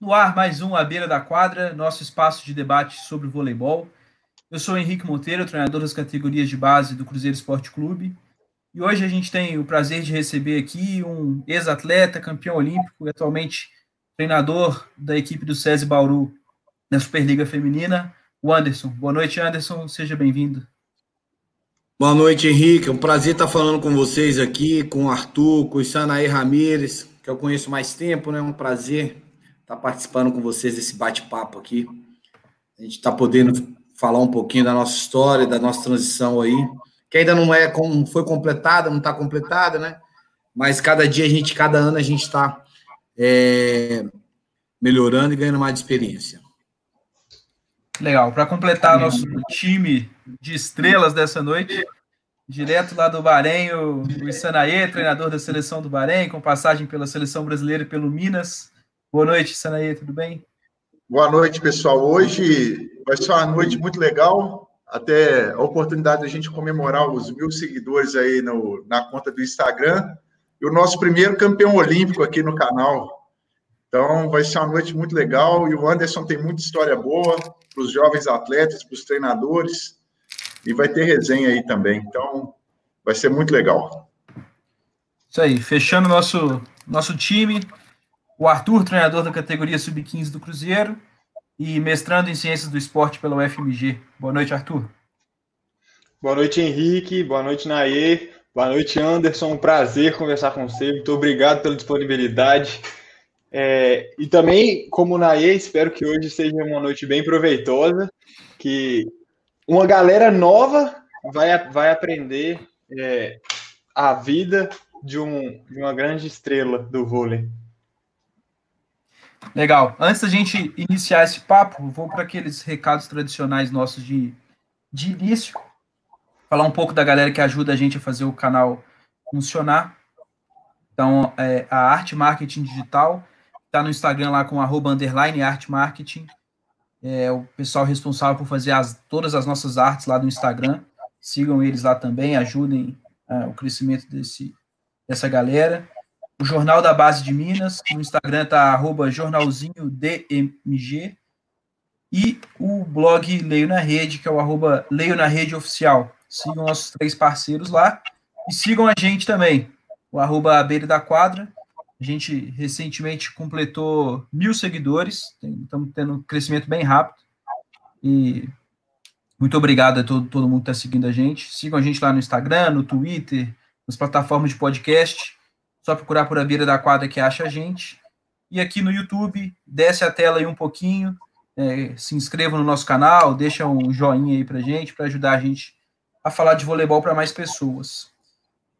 No ar, mais um à beira da quadra, nosso espaço de debate sobre voleibol. Eu sou Henrique Monteiro, treinador das categorias de base do Cruzeiro Esporte Clube. E hoje a gente tem o prazer de receber aqui um ex-atleta, campeão olímpico e atualmente treinador da equipe do SESI Bauru na Superliga Feminina, o Anderson. Boa noite, Anderson. Seja bem-vindo. Boa noite, Henrique. É um prazer estar falando com vocês aqui, com o Arthur, com o Sanaí Ramírez, que eu conheço mais tempo, né? É um prazer estar participando com vocês desse bate-papo aqui. A gente está podendo falar um pouquinho da nossa história, da nossa transição aí, que ainda não é como foi completada, não está completada, né? Mas cada dia a gente, cada ano a gente está é, melhorando e ganhando mais experiência. Legal. Para completar nosso time de estrelas dessa noite, direto lá do Bahrein, o, o Isanaê, treinador da seleção do Bahrein, com passagem pela seleção brasileira e pelo Minas. Boa noite, Isanaê, tudo bem? Boa noite, pessoal. Hoje vai ser uma noite muito legal. Até a oportunidade da gente comemorar os mil seguidores aí no, na conta do Instagram e o nosso primeiro campeão olímpico aqui no canal. Então, vai ser uma noite muito legal e o Anderson tem muita história boa para os jovens atletas, para os treinadores e vai ter resenha aí também. Então, vai ser muito legal. Isso aí, fechando nosso nosso time, o Arthur, treinador da categoria sub-15 do Cruzeiro e mestrando em Ciências do Esporte pela UFMG. Boa noite, Arthur. Boa noite, Henrique. Boa noite, Naê. Boa noite, Anderson. Um prazer conversar com você. Muito obrigado pela disponibilidade. É, e também, como Naê, espero que hoje seja uma noite bem proveitosa, que uma galera nova vai, vai aprender é, a vida de, um, de uma grande estrela do vôlei. Legal. Antes da gente iniciar esse papo, vou para aqueles recados tradicionais nossos de, de início. Falar um pouco da galera que ajuda a gente a fazer o canal funcionar. Então, é, a Arte Marketing Digital Está no Instagram lá com arroba underline arte marketing. É o pessoal responsável por fazer as, todas as nossas artes lá no Instagram. Sigam eles lá também, ajudem uh, o crescimento desse, dessa galera. O Jornal da Base de Minas, no Instagram está arroba jornalzinho DMG. E o blog Leio na Rede, que é o arroba Leio na Rede Oficial. Sigam nossos três parceiros lá. E sigam a gente também, o arroba Beira da Quadra a gente recentemente completou mil seguidores, estamos tendo um crescimento bem rápido. E muito obrigado a todo, todo mundo que está seguindo a gente. Sigam a gente lá no Instagram, no Twitter, nas plataformas de podcast. Só procurar por a beira da quadra que acha a gente. E aqui no YouTube, desce a tela aí um pouquinho, é, se inscreva no nosso canal, deixa um joinha aí pra gente, para ajudar a gente a falar de voleibol para mais pessoas.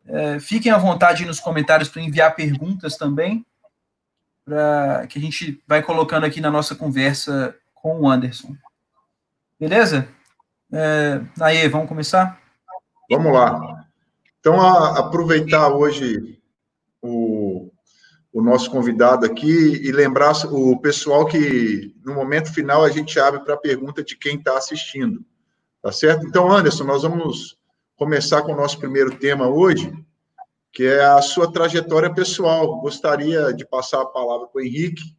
É, fiquem à vontade nos comentários para enviar perguntas também, para que a gente vai colocando aqui na nossa conversa com o Anderson. Beleza? É, aí, vamos começar? Vamos lá. Então, a, aproveitar hoje o, o nosso convidado aqui e lembrar o pessoal que no momento final a gente abre para a pergunta de quem está assistindo. Tá certo? Então, Anderson, nós vamos começar com o nosso primeiro tema hoje, que é a sua trajetória pessoal. Gostaria de passar a palavra para o Henrique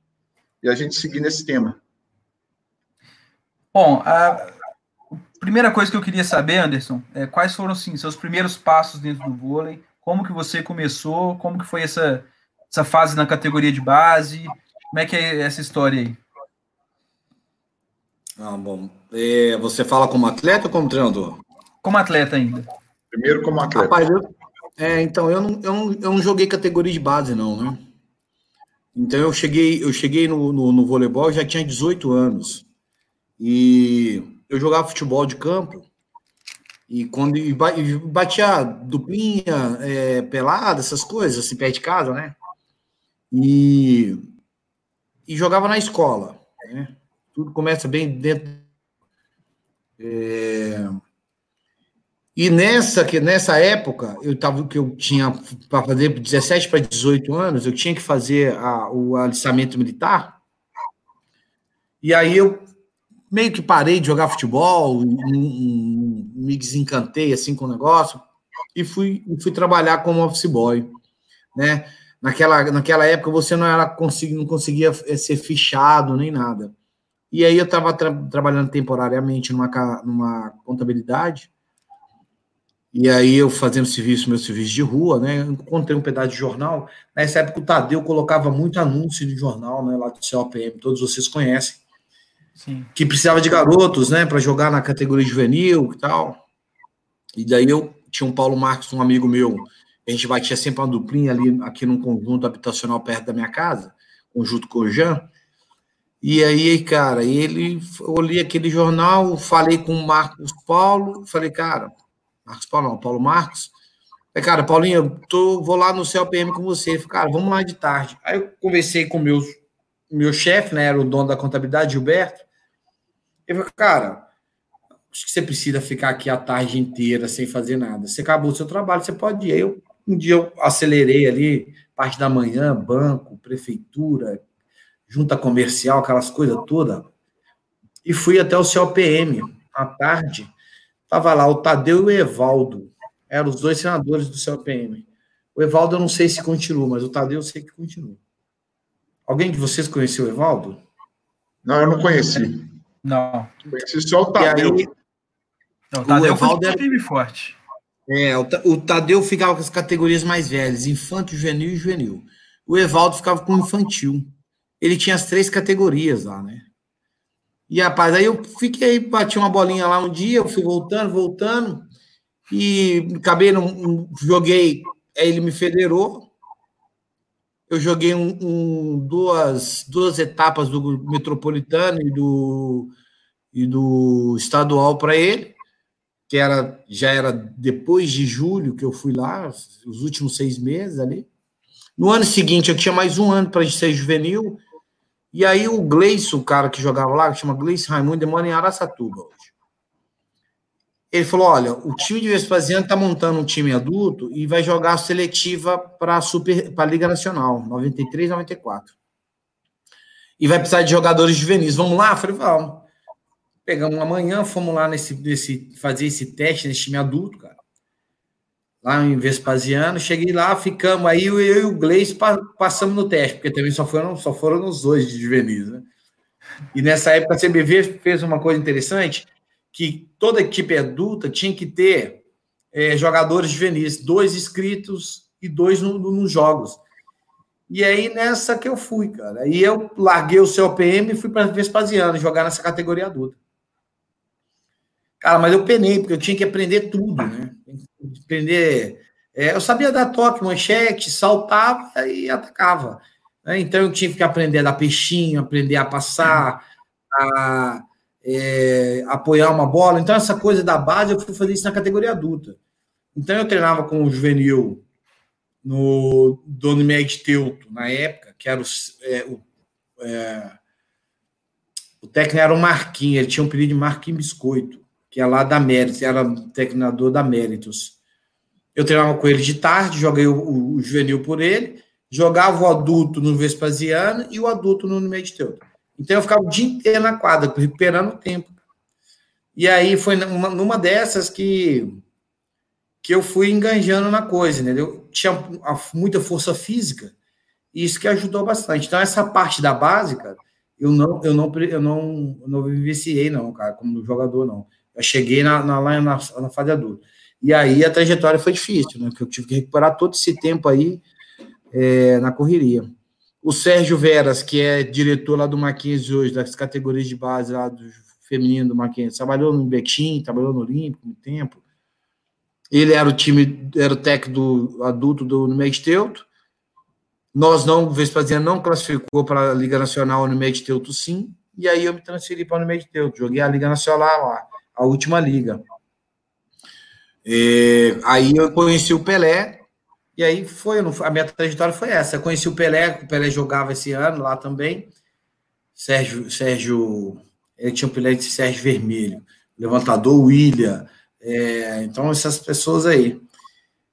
e a gente seguir nesse tema. Bom, a primeira coisa que eu queria saber, Anderson, é quais foram assim, seus primeiros passos dentro do vôlei? Como que você começou? Como que foi essa, essa fase na categoria de base? Como é que é essa história aí? Ah, bom. É, você fala como atleta ou como treinador? Como atleta ainda. Primeiro como atleta. Rapaz, eu, é, então, eu não, eu, não, eu não joguei categoria de base, não, né? Então, eu cheguei, eu cheguei no, no, no voleibol, já tinha 18 anos. E eu jogava futebol de campo. E quando e batia duplinha, é, pelada, essas coisas, assim, perto de casa, né? E, e jogava na escola. Né? Tudo começa bem dentro. É, e nessa, que nessa época, eu tava, que eu tinha para fazer 17 para 18 anos, eu tinha que fazer a, o alistamento militar. E aí eu meio que parei de jogar futebol, me desencantei assim com o negócio e fui, fui trabalhar como office boy, né? naquela, naquela época você não era consegui, não conseguia eh, ser fichado nem nada. E aí eu estava tra trabalhando temporariamente numa, numa contabilidade, e aí eu fazendo serviço, meu serviço de rua, né? Eu encontrei um pedaço de jornal. Nessa época o Tadeu colocava muito anúncio de jornal, né? Lá do COPM, todos vocês conhecem. Sim. Que precisava de garotos, né? Para jogar na categoria juvenil e tal. E daí eu tinha um Paulo Marques, um amigo meu, a gente batia sempre uma duplinha ali, aqui num conjunto habitacional perto da minha casa, conjunto Jean. E aí, cara, ele, eu olhei aquele jornal, falei com o Marcos Paulo, falei, cara, Marcos Paulo não, Paulo Marcos, falei, cara, Paulinho, tô, vou lá no CLPM com você, falei, cara, vamos lá de tarde. Aí eu conversei com meus, meu chefe, né, era o dono da contabilidade, Gilberto, ele falou, cara, acho que você precisa ficar aqui a tarde inteira sem fazer nada. Você acabou o seu trabalho, você pode ir. Eu, um dia eu acelerei ali, parte da manhã, banco, prefeitura, junta comercial, aquelas coisas todas, e fui até o COPM à tarde. Tava lá o Tadeu e o Evaldo, eram os dois senadores do COPM. O Evaldo eu não sei se continua, mas o Tadeu eu sei que continua. Alguém de vocês conheceu o Evaldo? Não, eu não conheci. Não. Conheci só o Tadeu. Aí, não, o Tadeu o Evaldo foi time forte. É, o, o Tadeu ficava com as categorias mais velhas, infanto, juvenil e juvenil. O Evaldo ficava com infantil. Ele tinha as três categorias lá, né? E, rapaz, aí eu fiquei, bati uma bolinha lá um dia, eu fui voltando, voltando, e acabei, não, joguei, aí ele me federou, eu joguei um, um, duas, duas etapas do metropolitano e do, e do estadual para ele, que era já era depois de julho que eu fui lá, os últimos seis meses ali. No ano seguinte, eu tinha mais um ano para ser juvenil, e aí o Gleison, o cara que jogava lá, que chama Gleison Raimundo, demora em Araçatuba hoje. Ele falou: olha, o time de Vespasiano está montando um time adulto e vai jogar a seletiva para a Liga Nacional, 93, 94. E vai precisar de jogadores juvenis. Vamos lá? Eu falei, vamos. Pegamos amanhã, fomos lá nesse, nesse, fazer esse teste nesse time adulto, cara. Lá em Vespasiano. Cheguei lá, ficamos aí, eu e o Gleice passamos no teste, porque também só foram, só foram os dois de juvenis, né? E nessa época a CBV fez uma coisa interessante que toda equipe adulta tinha que ter é, jogadores juvenis, dois inscritos e dois nos no, jogos. E aí nessa que eu fui, cara. Aí eu larguei o COPM e fui para Vespasiano jogar nessa categoria adulta. Cara, mas eu penei, porque eu tinha que aprender tudo, né? Aprender. É, eu sabia dar toque, manchete, saltava e atacava. Né? Então eu tinha que aprender a dar peixinho, aprender a passar, a é, apoiar uma bola. Então, essa coisa da base, eu fui fazer isso na categoria adulta. Então, eu treinava com o juvenil no Dona Med Teuto, na época, que era o, é, o, é, o técnico era o Marquinhos, ele tinha um período de Marquinhos Biscoito, que é lá da Méritos, era treinador da Méritos. Eu treinava com ele de tarde, joguei o, o, juvenil por ele, jogava o adulto no Vespasiano e o adulto no Med Teuto. Então eu ficava o dia inteiro na quadra, recuperando o tempo. E aí foi numa, numa dessas que, que eu fui enganjando na coisa, entendeu? Tinha muita força física, e isso que ajudou bastante. Então, essa parte da básica, eu não, eu não, eu não, eu não vivenciei, não, cara, como jogador, não. Eu cheguei na, na, na, na fase adulta. E aí a trajetória foi difícil, né? Porque eu tive que recuperar todo esse tempo aí é, na correria. O Sérgio Veras, que é diretor lá do Mackenzie hoje, das categorias de base lá do feminino do Mackenzie, trabalhou no Betim, trabalhou no Olímpico muito tempo. Ele era o time, era o técnico adulto do Unimed Teuto. Nós não, Vespasiano não classificou para a Liga Nacional, Unimed Teuto sim. E aí eu me transferi para o Unimed Teuto. Joguei a Liga Nacional lá, a última liga. É, aí eu conheci o Pelé, e aí foi, a minha trajetória foi essa. Eu conheci o Pelé, o Pelé jogava esse ano lá também. Sérgio, Sérgio ele tinha o Pelé de Sérgio Vermelho, levantador William. É, então, essas pessoas aí.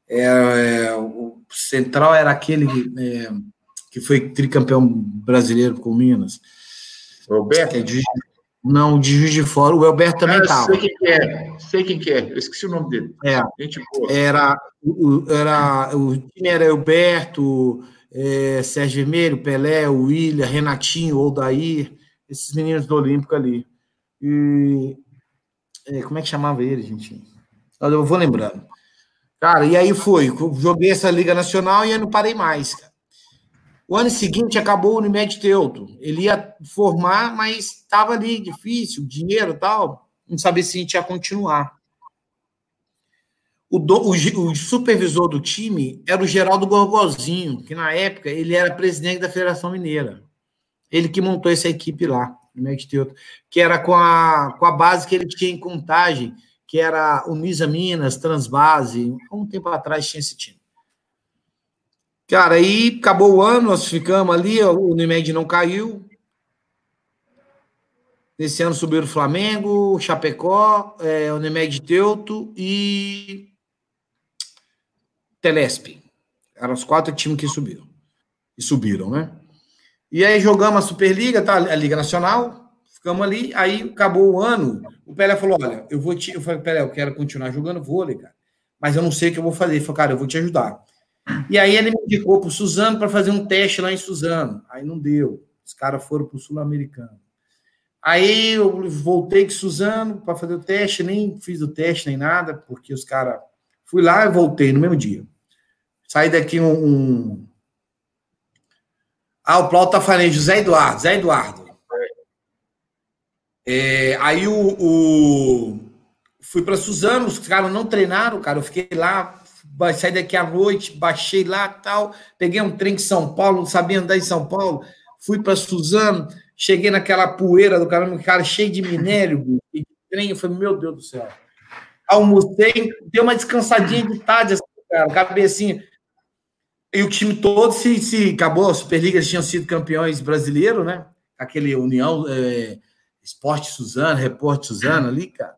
É, o Central era aquele é, que foi tricampeão brasileiro com Minas. Roberto? É de, não, de Juiz de Fora. O Alberto também estava. Sei quem que é. Sei quem que é. Eu esqueci o nome dele. É. Gente boa. Era, o, era, o time era Alberto, é, Sérgio Vermelho, Pelé, William, Renatinho, Odair, esses meninos do Olímpico ali. E é, como é que chamava ele, gente? Eu vou lembrando. Cara, e aí foi, joguei essa Liga Nacional e aí não parei mais, cara. O ano seguinte acabou o Unimed Teuto. Ele ia formar, mas estava ali difícil, dinheiro tal. Não sabia se ia continuar. O, do, o, o, supervisor do time era o Geraldo Gorgozinho, que na época ele era presidente da Federação Mineira. Ele que montou essa equipe lá, Unimed Teuto, que era com a, com a base que ele tinha em contagem, que era Unisa Minas, Transbase. Há um tempo atrás tinha esse time. Cara, aí acabou o ano, nós ficamos ali, o Unimed não caiu. Nesse ano subiu o Flamengo, Chapecó, é, Unimed Teuto e Telesp. Eram os quatro times que subiram. E subiram, né? E aí jogamos a Superliga, tá? A Liga Nacional, ficamos ali, aí acabou o ano. O Pelé falou: olha, eu vou te. Eu falei, Pelé, eu quero continuar jogando vôlei, cara. Mas eu não sei o que eu vou fazer. Ele falou, cara, eu vou te ajudar. E aí ele me indicou para o Suzano para fazer um teste lá em Suzano. Aí não deu. Os caras foram para o Sul-Americano. Aí eu voltei com Suzano para fazer o teste, nem fiz o teste nem nada, porque os caras. Fui lá e voltei no mesmo dia. Saí daqui um. um... Ah, o Plauto tá falando, José Eduardo, Zé Eduardo. É, aí o, o... fui para Suzano, os caras não treinaram, cara. Eu fiquei lá, saí daqui à noite, baixei lá tal, peguei um trem em São Paulo, não sabia andar em São Paulo, fui para Suzano, cheguei naquela poeira do caramba, cara, cheio de minério, de trem, eu falei, meu Deus do céu. Almocei, dei uma descansadinha de tarde, assim, cara, cabecinha. E o time todo se, se acabou, a Superliga tinham sido campeões brasileiros, né? Aquele União é, Esporte Suzano, Repórter Suzano ali, cara.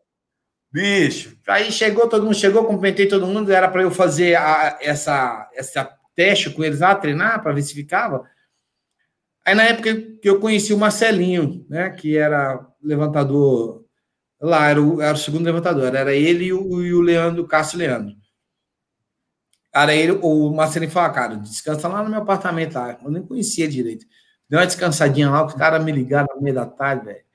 Bicho, aí chegou, todo mundo chegou, cumprimentei todo mundo, era para eu fazer a, essa, essa teste com eles lá, treinar, para ver se ficava. Aí na época que eu conheci o Marcelinho, né, que era levantador lá, era o, era o segundo levantador, era ele e o, e o Leandro, o Cássio Leandro. Cara, ele, o Marcelinho falou, cara, descansa lá no meu apartamento lá. Eu nem conhecia direito. Deu uma descansadinha lá, os caras me ligaram no meio da tarde, velho.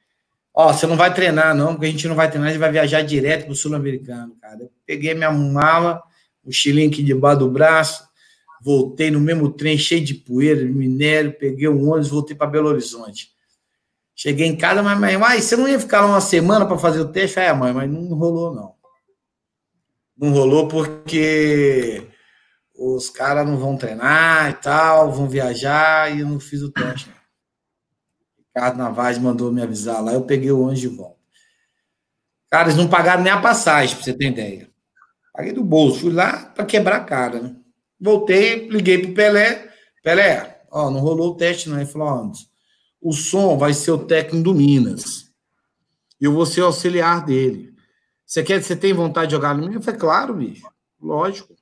Ó, você não vai treinar, não, porque a gente não vai treinar, a gente vai viajar direto para o Sul-Americano, cara. Eu peguei minha mala, mochilinho aqui debaixo do braço, voltei no mesmo trem, cheio de poeira, minério, peguei um ônibus, voltei para Belo Horizonte. Cheguei em casa, mas mãe, mas você não ia ficar uma semana para fazer o teste? É, mãe, mas não rolou, não. Não rolou porque os caras não vão treinar e tal, vão viajar, e eu não fiz o teste. Ricardo Navaz mandou me avisar lá, eu peguei o ônibus de volta. Cara, eles não pagaram nem a passagem, para você ter ideia. Paguei do bolso, fui lá para quebrar a cara, né? Voltei, liguei pro Pelé. Pelé, ó, não rolou o teste, não. Ele falou, ó, o som vai ser o técnico do Minas. E eu vou ser auxiliar dele. Você quer, você tem vontade de jogar no Minas? Eu falei, claro, bicho. Lógico.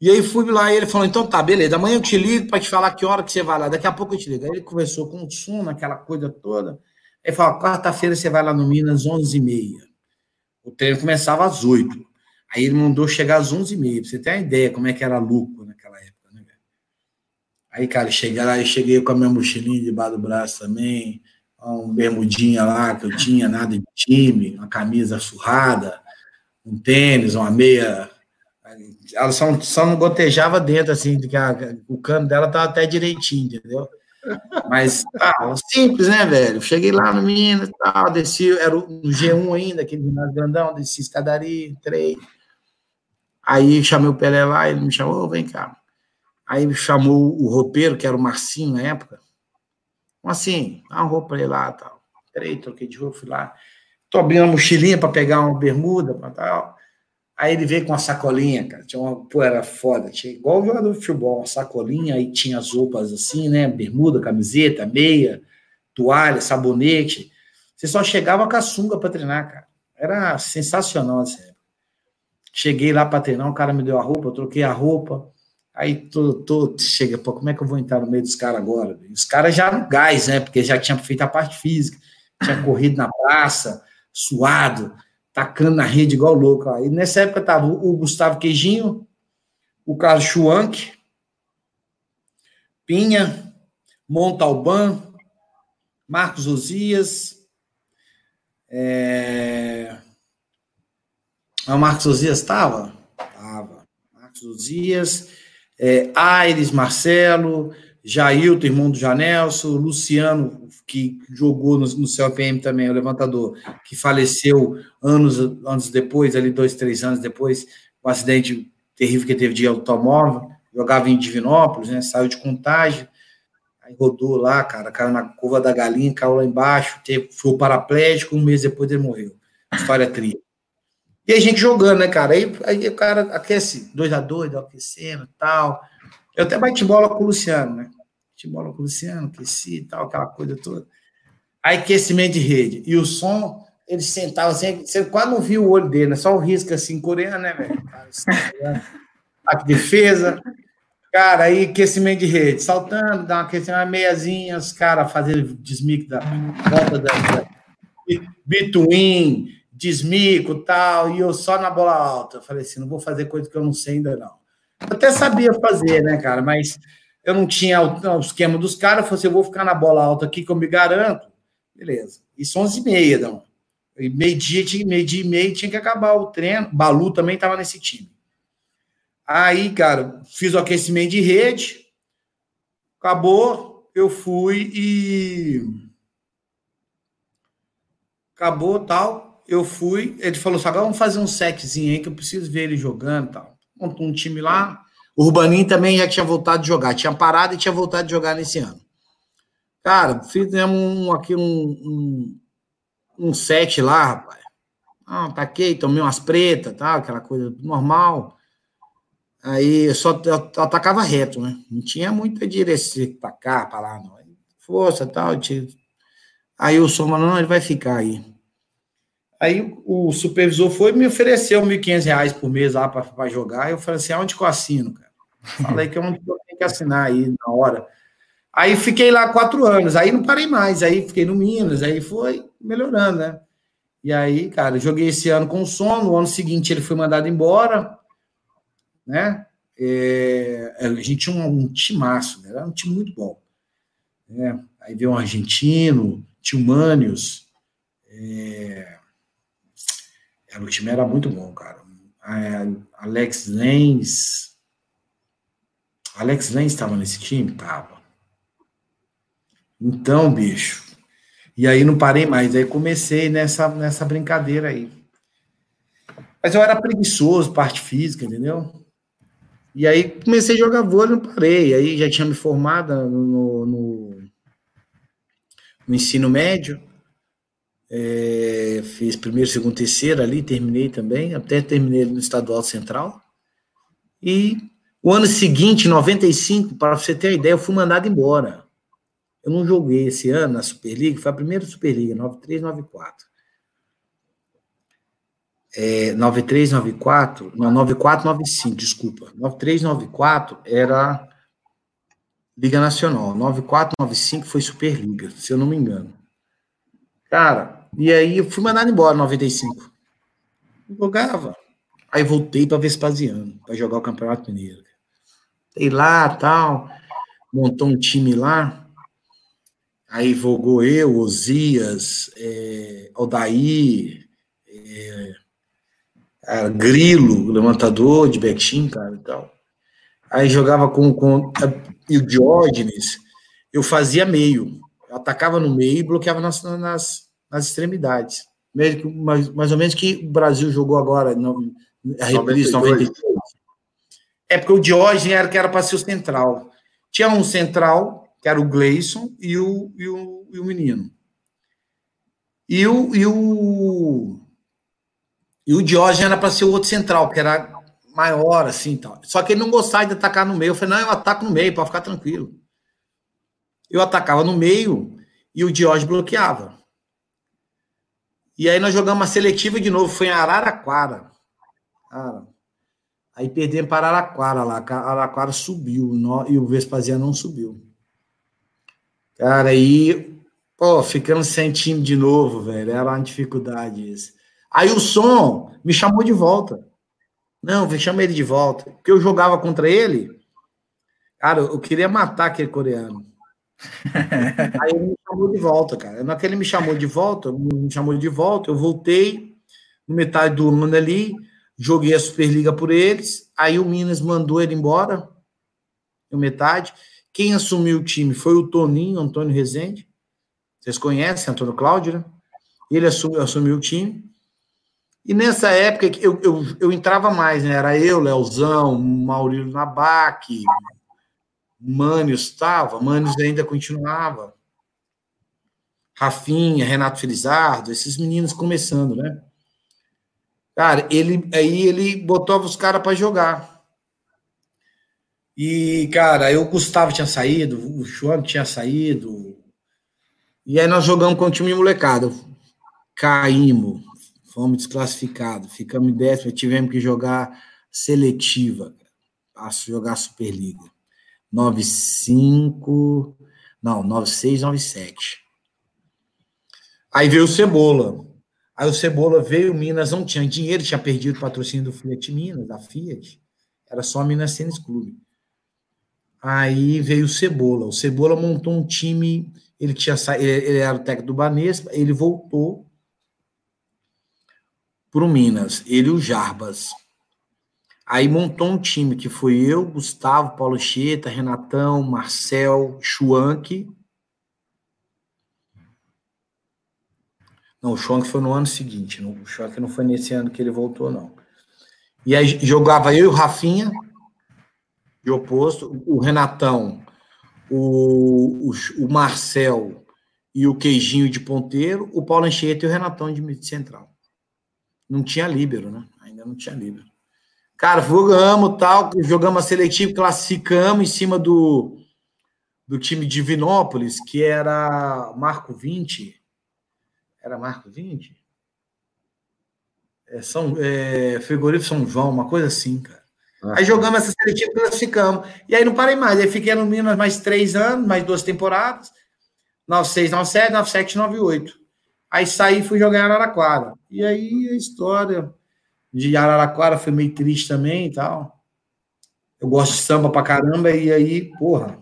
E aí fui lá e ele falou: então tá, beleza, amanhã eu te ligo para te falar que hora que você vai lá. Daqui a pouco eu te ligo. Aí ele conversou com o Sun, aquela coisa toda. Ele falou: quarta-feira você vai lá no Minas, 11h30. O treino começava às 8 Aí ele mandou chegar às 11h30, pra você ter uma ideia como é que era lucro naquela época, né, velho? Aí, cara, cheguei lá, eu cheguei com a minha mochilinha debaixo do braço também, um bermudinha lá que eu tinha, nada de time, uma camisa surrada, um tênis, uma meia ela só, só não gotejava dentro, assim, que a, o cano dela tava até direitinho, entendeu? Mas, tá, simples, né, velho? Cheguei lá no Minas, tal, desci, era no G1 ainda, aquele ginásio grandão, desci escadaria, entrei. Aí chamei o Pelé lá, ele me chamou, vem cá. Aí chamou o roupeiro, que era o Marcinho na época. Assim, dá uma roupa pra ele lá, tal. Entrei, troquei de roupa, fui lá. Tô abrindo a mochilinha para pegar uma bermuda, tal. Aí ele veio com uma sacolinha, cara. Tinha uma, pô, era foda. Tinha igual jogador de futebol, uma sacolinha, aí tinha as roupas assim, né? Bermuda, camiseta, meia, toalha, sabonete. Você só chegava com a sunga para treinar, cara. Era sensacional essa época. Cheguei lá para treinar, o cara me deu a roupa, eu troquei a roupa. Aí tô, tô, chega, pô, como é que eu vou entrar no meio dos caras agora? Os caras já no gás, né? Porque já tinha feito a parte física, tinha corrido na praça, suado tacando na rede igual louco. Aí nessa época tava o Gustavo Queijinho, o Carlos Schwank, Pinha, Montalban, Marcos Osias. É... Ah, o Marcos Osias estava? Estava. Marcos Osias, é, Aires, Marcelo, Jailton, irmão do Janelso, Luciano, que jogou no, no também, o levantador, que faleceu anos, anos depois, ali dois, três anos depois, um acidente terrível que teve de automóvel, jogava em Divinópolis, né, saiu de contágio, aí rodou lá, cara, caiu na curva da galinha, caiu lá embaixo, teve, foi paraplégico, um mês depois ele morreu. História triste. E a gente jogando, né, cara? Aí, aí o cara aquece, 2 a 2 aquecendo e tal. Eu até bati bola com o Luciano, né? Bati bola com o Luciano, aqueci e tal, aquela coisa toda. Aí aquecimento de rede. E o som, ele sentava assim, você quase não viu o olho dele, né? Só o risco assim, coreano, né, velho? A defesa. Cara, aí aquecimento de rede, saltando, dá uma aquecimento, uma meiazinha, os caras fazendo desmique da volta da, da between, desmico tal, e eu só na bola alta. Eu falei assim, não vou fazer coisa que eu não sei ainda não. Eu até sabia fazer, né, cara, mas eu não tinha o, o esquema dos caras, eu falei assim, eu vou ficar na bola alta aqui que eu me garanto. Beleza. Isso 11 e meia, não. Meio-dia, meio-dia e meio tinha que acabar o treino. Balu também estava nesse time. Aí, cara, fiz o aquecimento de rede, acabou, eu fui e. Acabou tal, eu fui. Ele falou assim: agora vamos fazer um setzinho aí que eu preciso ver ele jogando tal. Montou um time lá. O Urbaninho também já tinha voltado de jogar, tinha parado e tinha voltado de jogar nesse ano. Cara, fizemos um, aqui um, um, um set lá, rapaz. Ah, taquei, tomei umas pretas, tá, aquela coisa normal. Aí só eu atacava reto, né? Não tinha muita direção para cá, para lá, não. Força tal. Aí o Soma, não, ele vai ficar aí. Aí o supervisor foi e me ofereceu R$ 1.500 por mês lá para jogar. Eu falei assim: aonde que eu assino, cara? Falei que é eu tenho que assinar aí na hora. Aí fiquei lá quatro anos, aí não parei mais, aí fiquei no Minas, aí foi melhorando, né? E aí, cara, joguei esse ano com o som, no ano seguinte ele foi mandado embora, né? É, a gente tinha um, um timaço, né? era um time muito bom. Né? Aí veio um argentino, tinha o É, o time era muito bom, cara. Alex Lenz. Alex Lenz estava nesse time? Tava. Então, bicho. E aí não parei mais. Aí comecei nessa, nessa brincadeira aí. Mas eu era preguiçoso, parte física, entendeu? E aí comecei a jogar vôlei, não parei. Aí já tinha me formado no, no, no ensino médio. É, fiz primeiro, segundo, terceiro ali, terminei também, até terminei no Estadual Central. E o ano seguinte, 95, para você ter uma ideia, eu fui mandado embora. Eu não joguei esse ano na Superliga, foi a primeira Superliga, 93, 94. É, 93, 94, não, 94, 95, desculpa. 93, 94 era Liga Nacional. 94, 95 foi Superliga, se eu não me engano. Cara, e aí eu fui mandado embora em 95. Jogava. Aí voltei para Vespasiano, para jogar o Campeonato Mineiro. Sei lá, tal, montou um time lá. Aí vogou eu, Osias, é, Aldair, é, Grilo, levantador de Betim, cara, e tal. Aí jogava com, com e o Diógenes, eu fazia meio. Eu atacava no meio e bloqueava nas, nas, nas extremidades. Mais, mais ou menos que o Brasil jogou agora, no, a reprise 92. É porque o Diógenes era que era para ser o central. Tinha um central, que era o Gleison, e o, e o, e o menino. E o, e o, e o Diógenes era para ser o outro central, que era maior, assim, tal. Só que ele não gostava de atacar no meio. Eu falei, não, eu ataco no meio, pode ficar tranquilo. Eu atacava no meio e o Diógenes bloqueava. E aí nós jogamos uma seletiva de novo, foi em Araraquara. Cara, aí perdemos para Araraquara lá, Araraquara subiu e o Vespasiano não subiu. Cara, aí, pô, ficamos sem time de novo, velho, era uma dificuldade isso. Aí o som me chamou de volta. Não, chama ele de volta. Porque eu jogava contra ele, Cara, eu queria matar aquele coreano. Aí ele me chamou de volta, cara. Na que ele me chamou de volta, me chamou de volta, eu voltei no metade do ano ali, joguei a Superliga por eles, aí o Minas mandou ele embora, no metade. Quem assumiu o time foi o Toninho, Antônio Rezende. Vocês conhecem Antônio Cláudio, né? Ele assumiu, assumiu o time. E nessa época eu, eu, eu entrava mais, né? Era eu, Leozão, Maurílio Nabac, Mânios estava, Mânios ainda continuava. Rafinha, Renato Felizardo, esses meninos começando, né? Cara, ele aí ele botou os caras para jogar. E, cara, aí o Gustavo tinha saído, o João tinha saído. E aí nós jogamos com o time molecado. Caímos, fomos desclassificados, ficamos em décimo, tivemos que jogar seletiva, para jogar Superliga. 95, não, 96, 97. Aí veio o Cebola. Aí o Cebola veio, Minas não tinha dinheiro, tinha perdido o patrocínio do Fiat Minas, da Fiat. Era só Minas Tênis Clube. Aí veio o Cebola. O Cebola montou um time, ele tinha ele era o técnico do Banespa, ele voltou para o Minas, ele e o Jarbas. Aí montou um time que foi eu, Gustavo, Paulo Cheta, Renatão, Marcel, Schwank. Não, o Schwank foi no ano seguinte. O Schwank não foi nesse ano que ele voltou, não. E aí jogava eu e o Rafinha, de oposto, o Renatão, o, o, o Marcel e o Queijinho de ponteiro, o Paulo Anchieta e o Renatão de central. Não tinha líbero, né? Ainda não tinha líbero. Cara, jogamos tal, jogamos a seletiva, classificamos em cima do, do time de Vinópolis, que era Marco 20. Era Marco 20? É, São, é, Frigorífico São João, uma coisa assim, cara. Ah, aí jogamos essa seletiva, classificamos. E aí não parei mais. Aí fiquei no Minas mais três anos, mais duas temporadas. 96, 97, 97, 98. Aí saí e fui jogar em Araraquara. E aí a história de Araraquara foi meio triste também e tal. Eu gosto de samba pra caramba, e aí, porra.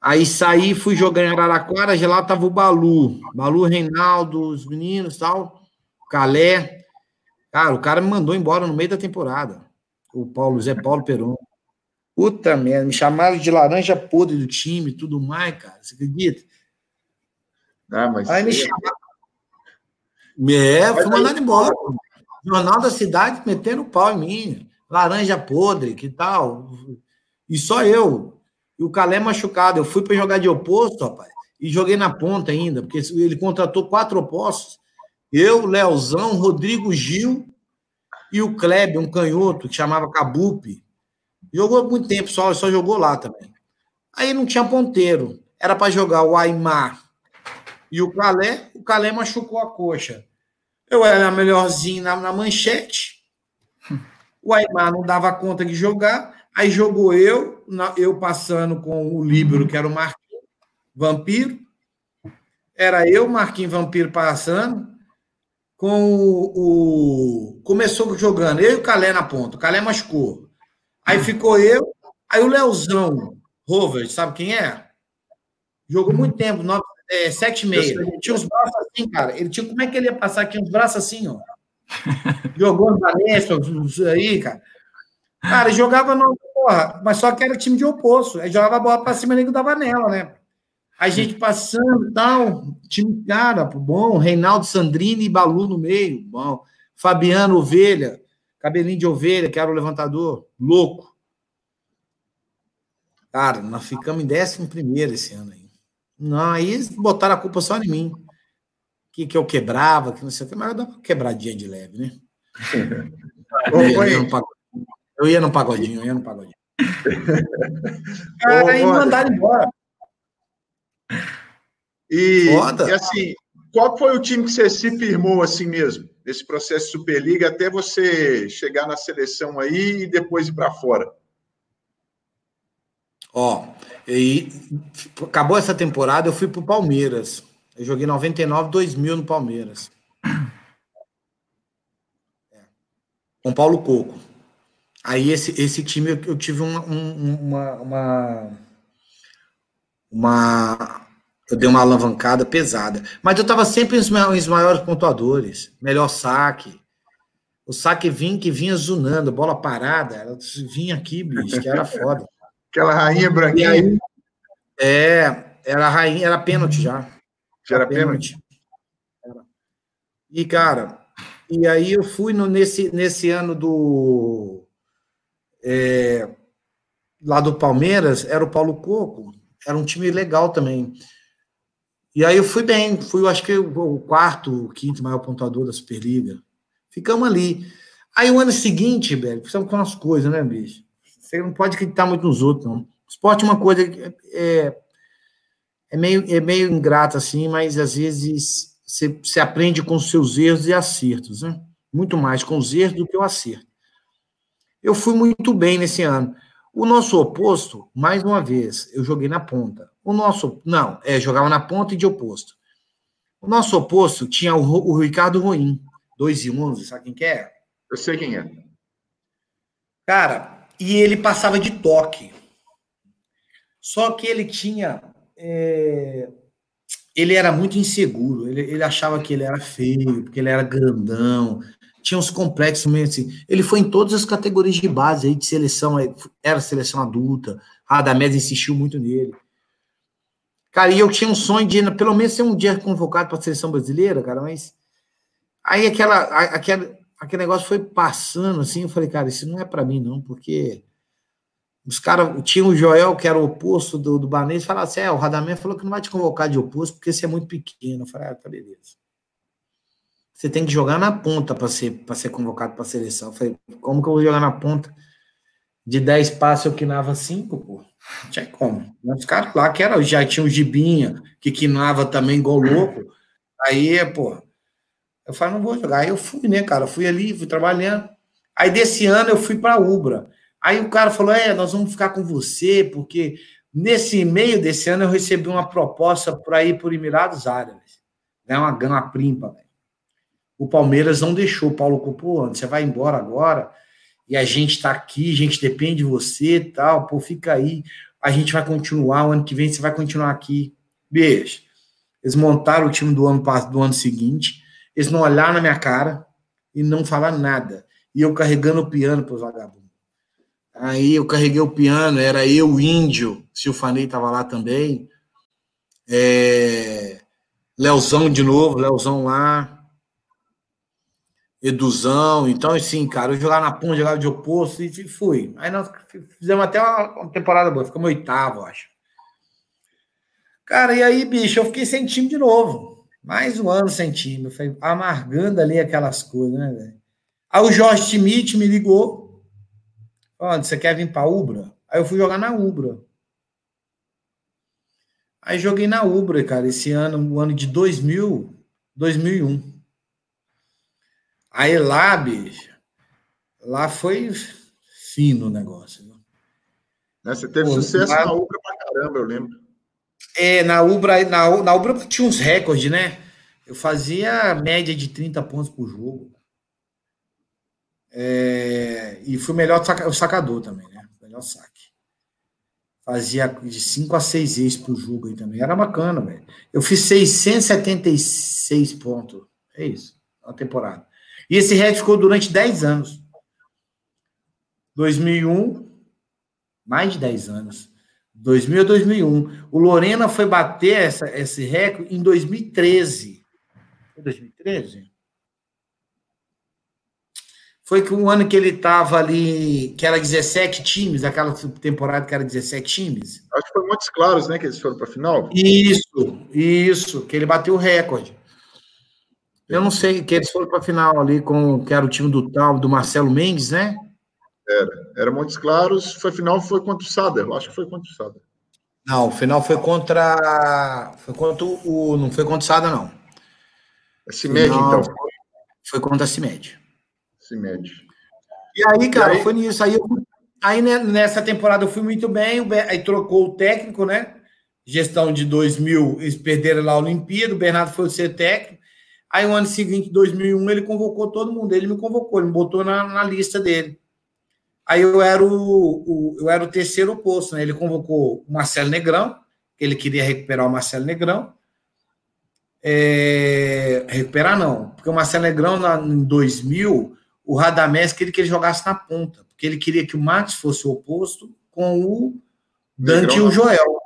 Aí saí, fui jogar em Araraquara, de lá tava o Balu. Balu, Reinaldo, os meninos e tal. Calé. Cara, o cara me mandou embora no meio da temporada. O Paulo, Zé Paulo Peron. Puta merda, me chamaram de laranja podre do time e tudo mais, cara. Você acredita? Ah, mas aí me chamaram. É, fui mandado embora. Jornal da Cidade metendo pau em mim. Laranja podre, que tal? E só eu. E o Calé machucado. Eu fui para jogar de oposto, rapaz. E joguei na ponta ainda, porque ele contratou quatro opostos. Eu, Leozão, Rodrigo Gil e o Kleber, um canhoto que chamava Cabupe. Jogou muito tempo, só, só jogou lá também. Aí não tinha ponteiro. Era para jogar o Aymar e o Calé. O Calé machucou a coxa. Eu era melhorzinho na, na manchete. O Aymar não dava conta de jogar. Aí jogou eu, na, eu passando com o Líbero, que era o Marquinhos, Vampiro. Era eu, Marquinhos Vampiro, passando. Com o, o, Começou jogando, eu e o Calé na ponta. O Calé machucou. Aí ficou eu. Aí o Leozão, Rover, sabe quem é? Jogou muito tempo, nove, é, sete e meia. Tinha os braços assim, cara. Ele tinha, como é que ele ia passar aqui? Uns braços assim, ó. Jogou no Valência, aí, cara. Cara, jogava no. Porra, mas só que era time de oposto. Aí jogava a bola pra cima e nem dava nela, né? A gente passando e tal, time, cara, bom. Reinaldo Sandrini e Balu no meio, bom. Fabiano Ovelha, cabelinho de ovelha, que era o levantador, louco. Cara, nós ficamos em décimo primeiro esse ano aí. Não, aí botaram a culpa só em mim. Que, que eu quebrava, que não sei o que, mas dá pra quebradinha de leve, né? eu, ia, no pagodinho, eu ia no pagodinho, eu ia no pagodinho. aí mandaram embora. E, e, assim, qual foi o time que você se firmou assim mesmo, nesse processo de Superliga, até você chegar na seleção aí e depois ir para fora? Ó, e acabou essa temporada, eu fui pro Palmeiras. Eu joguei 99, 2000 no Palmeiras. É. Com Paulo Coco. Aí esse, esse time eu, eu tive uma, uma, uma, uma, Eu dei uma alavancada pesada. Mas eu estava sempre os maiores pontuadores. Melhor saque. O saque vinha que vinha zunando, bola parada, ela vinha aqui, bicho, que era foda. Aquela rainha branquinha. Aí, é, era rainha, era pênalti já. Já era pênalti. pênalti. E, cara, e aí eu fui no, nesse, nesse ano do. É, lá do Palmeiras, era o Paulo Coco, era um time legal também. E aí eu fui bem, fui, acho que o quarto, o quinto maior pontuador da Superliga. Ficamos ali. Aí o ano seguinte, velho, precisamos com umas coisas, né, bicho? Você não pode acreditar muito nos outros, não. Esporte é uma coisa que é, é, meio, é meio ingrato, assim, mas às vezes você, você aprende com os seus erros e acertos, né? Muito mais com os erros do que o acerto. Eu fui muito bem nesse ano. O nosso oposto, mais uma vez, eu joguei na ponta. O nosso, não, é, jogava na ponta e de oposto. O nosso oposto tinha o, o Ricardo Ruim. 2 e 11, sabe quem que é? Eu sei quem é. Cara, e ele passava de toque. Só que ele tinha. É... Ele era muito inseguro. Ele, ele achava que ele era feio, porque ele era grandão. Tinha uns complexos mesmo assim. Ele foi em todas as categorias de base aí, de seleção. Era seleção adulta. A Adamés insistiu muito nele. Cara, e eu tinha um sonho de, pelo menos, ser um dia convocado para a seleção brasileira, cara, mas Aí aquela, aquela, aquele negócio foi passando assim, eu falei, cara, isso não é para mim, não, porque os caras, tinha o Joel, que era o oposto do, do Banês, falava assim: é, o Radamé falou que não vai te convocar de oposto porque você é muito pequeno. Eu falei, ah, tá beleza. Você tem que jogar na ponta para ser, ser convocado para a seleção. Eu falei, como que eu vou jogar na ponta? De 10 passos eu quinava 5, pô. Não tinha como. Os caras lá que era, já tinha o Gibinha, que quinava também igual louco. Aí, pô, eu falei, não vou jogar. Aí eu fui, né, cara? Fui ali, fui trabalhando. Aí desse ano eu fui para Ubra. Aí o cara falou: é, nós vamos ficar com você, porque nesse meio desse ano eu recebi uma proposta para ir para Emirados Árabes. Ganhar uma gama primpa, velho. O Palmeiras não deixou. O Paulo Cupô, você vai embora agora e a gente está aqui, a gente depende de você tal. Pô, fica aí. A gente vai continuar. O ano que vem você vai continuar aqui. Beijo. Eles montaram o time do ano, do ano seguinte eles não olharam na minha cara e não falaram nada. E eu carregando o piano para os vagabundos. Aí eu carreguei o piano, era eu, o índio, se o Fanei estava lá também. É... Leozão de novo, Leozão lá. Eduzão. Então, assim, cara, eu jogava na ponta, jogava de oposto e fui. Aí nós fizemos até uma temporada boa, ficamos oitavo, acho. Cara, e aí, bicho, eu fiquei sem time de novo. Mais um ano sem time. Foi amargando ali aquelas coisas, né, velho? Aí o Jorge Schmidt me ligou. Falando, você quer vir para Ubra? Aí eu fui jogar na Ubra. Aí joguei na Ubra, cara, esse ano, o ano de 2000, 2001. Aí lá, bicho, lá foi fino o negócio. Né, você teve Pô, sucesso lá... na Ubra pra caramba, eu lembro. É, na Ubra, na, na Ubra tinha uns recordes, né? Eu fazia média de 30 pontos por jogo. É, e fui melhor saca, o sacador também, né? Melhor saque. Fazia de 5 a 6 vezes por jogo aí também. Era bacana, velho. Eu fiz 676 pontos. É isso, na temporada. E esse recorde ficou durante 10 anos. 2001, mais de 10 anos. 2000 a 2001. O Lorena foi bater essa, esse recorde em 2013. Foi 2013? Foi que um ano que ele estava ali, que era 17 times, aquela temporada que era 17 times. Acho que foi Montes Claros, né? Que eles foram para a final. Isso, isso, que ele bateu o recorde. Eu não sei que eles foram para a final ali com que era o time do tal, do Marcelo Mendes, né? Era, era Montes Claros, foi final, foi contra o Sada, eu acho que foi contra o Sada. Não, o final foi contra. Foi contra o. Não foi contra o Sada, não. A CIMED, então. Foi contra a CIMED. CIMED. E aí, cara, e aí... foi nisso. Aí, eu, aí nessa temporada eu fui muito bem, aí trocou o técnico, né? Gestão de 2000, eles perderam lá a Olimpíada, o Bernardo foi ser técnico. Aí, o ano seguinte, 2001, ele convocou todo mundo. Ele me convocou, ele me botou na, na lista dele. Aí eu era o, o, eu era o terceiro oposto, né? Ele convocou o Marcelo Negrão, que ele queria recuperar o Marcelo Negrão. É, recuperar não, porque o Marcelo Negrão na, em 2000, o Radamés queria que ele jogasse na ponta, porque ele queria que o Max fosse o oposto com o Dante Negrão. e o Joel.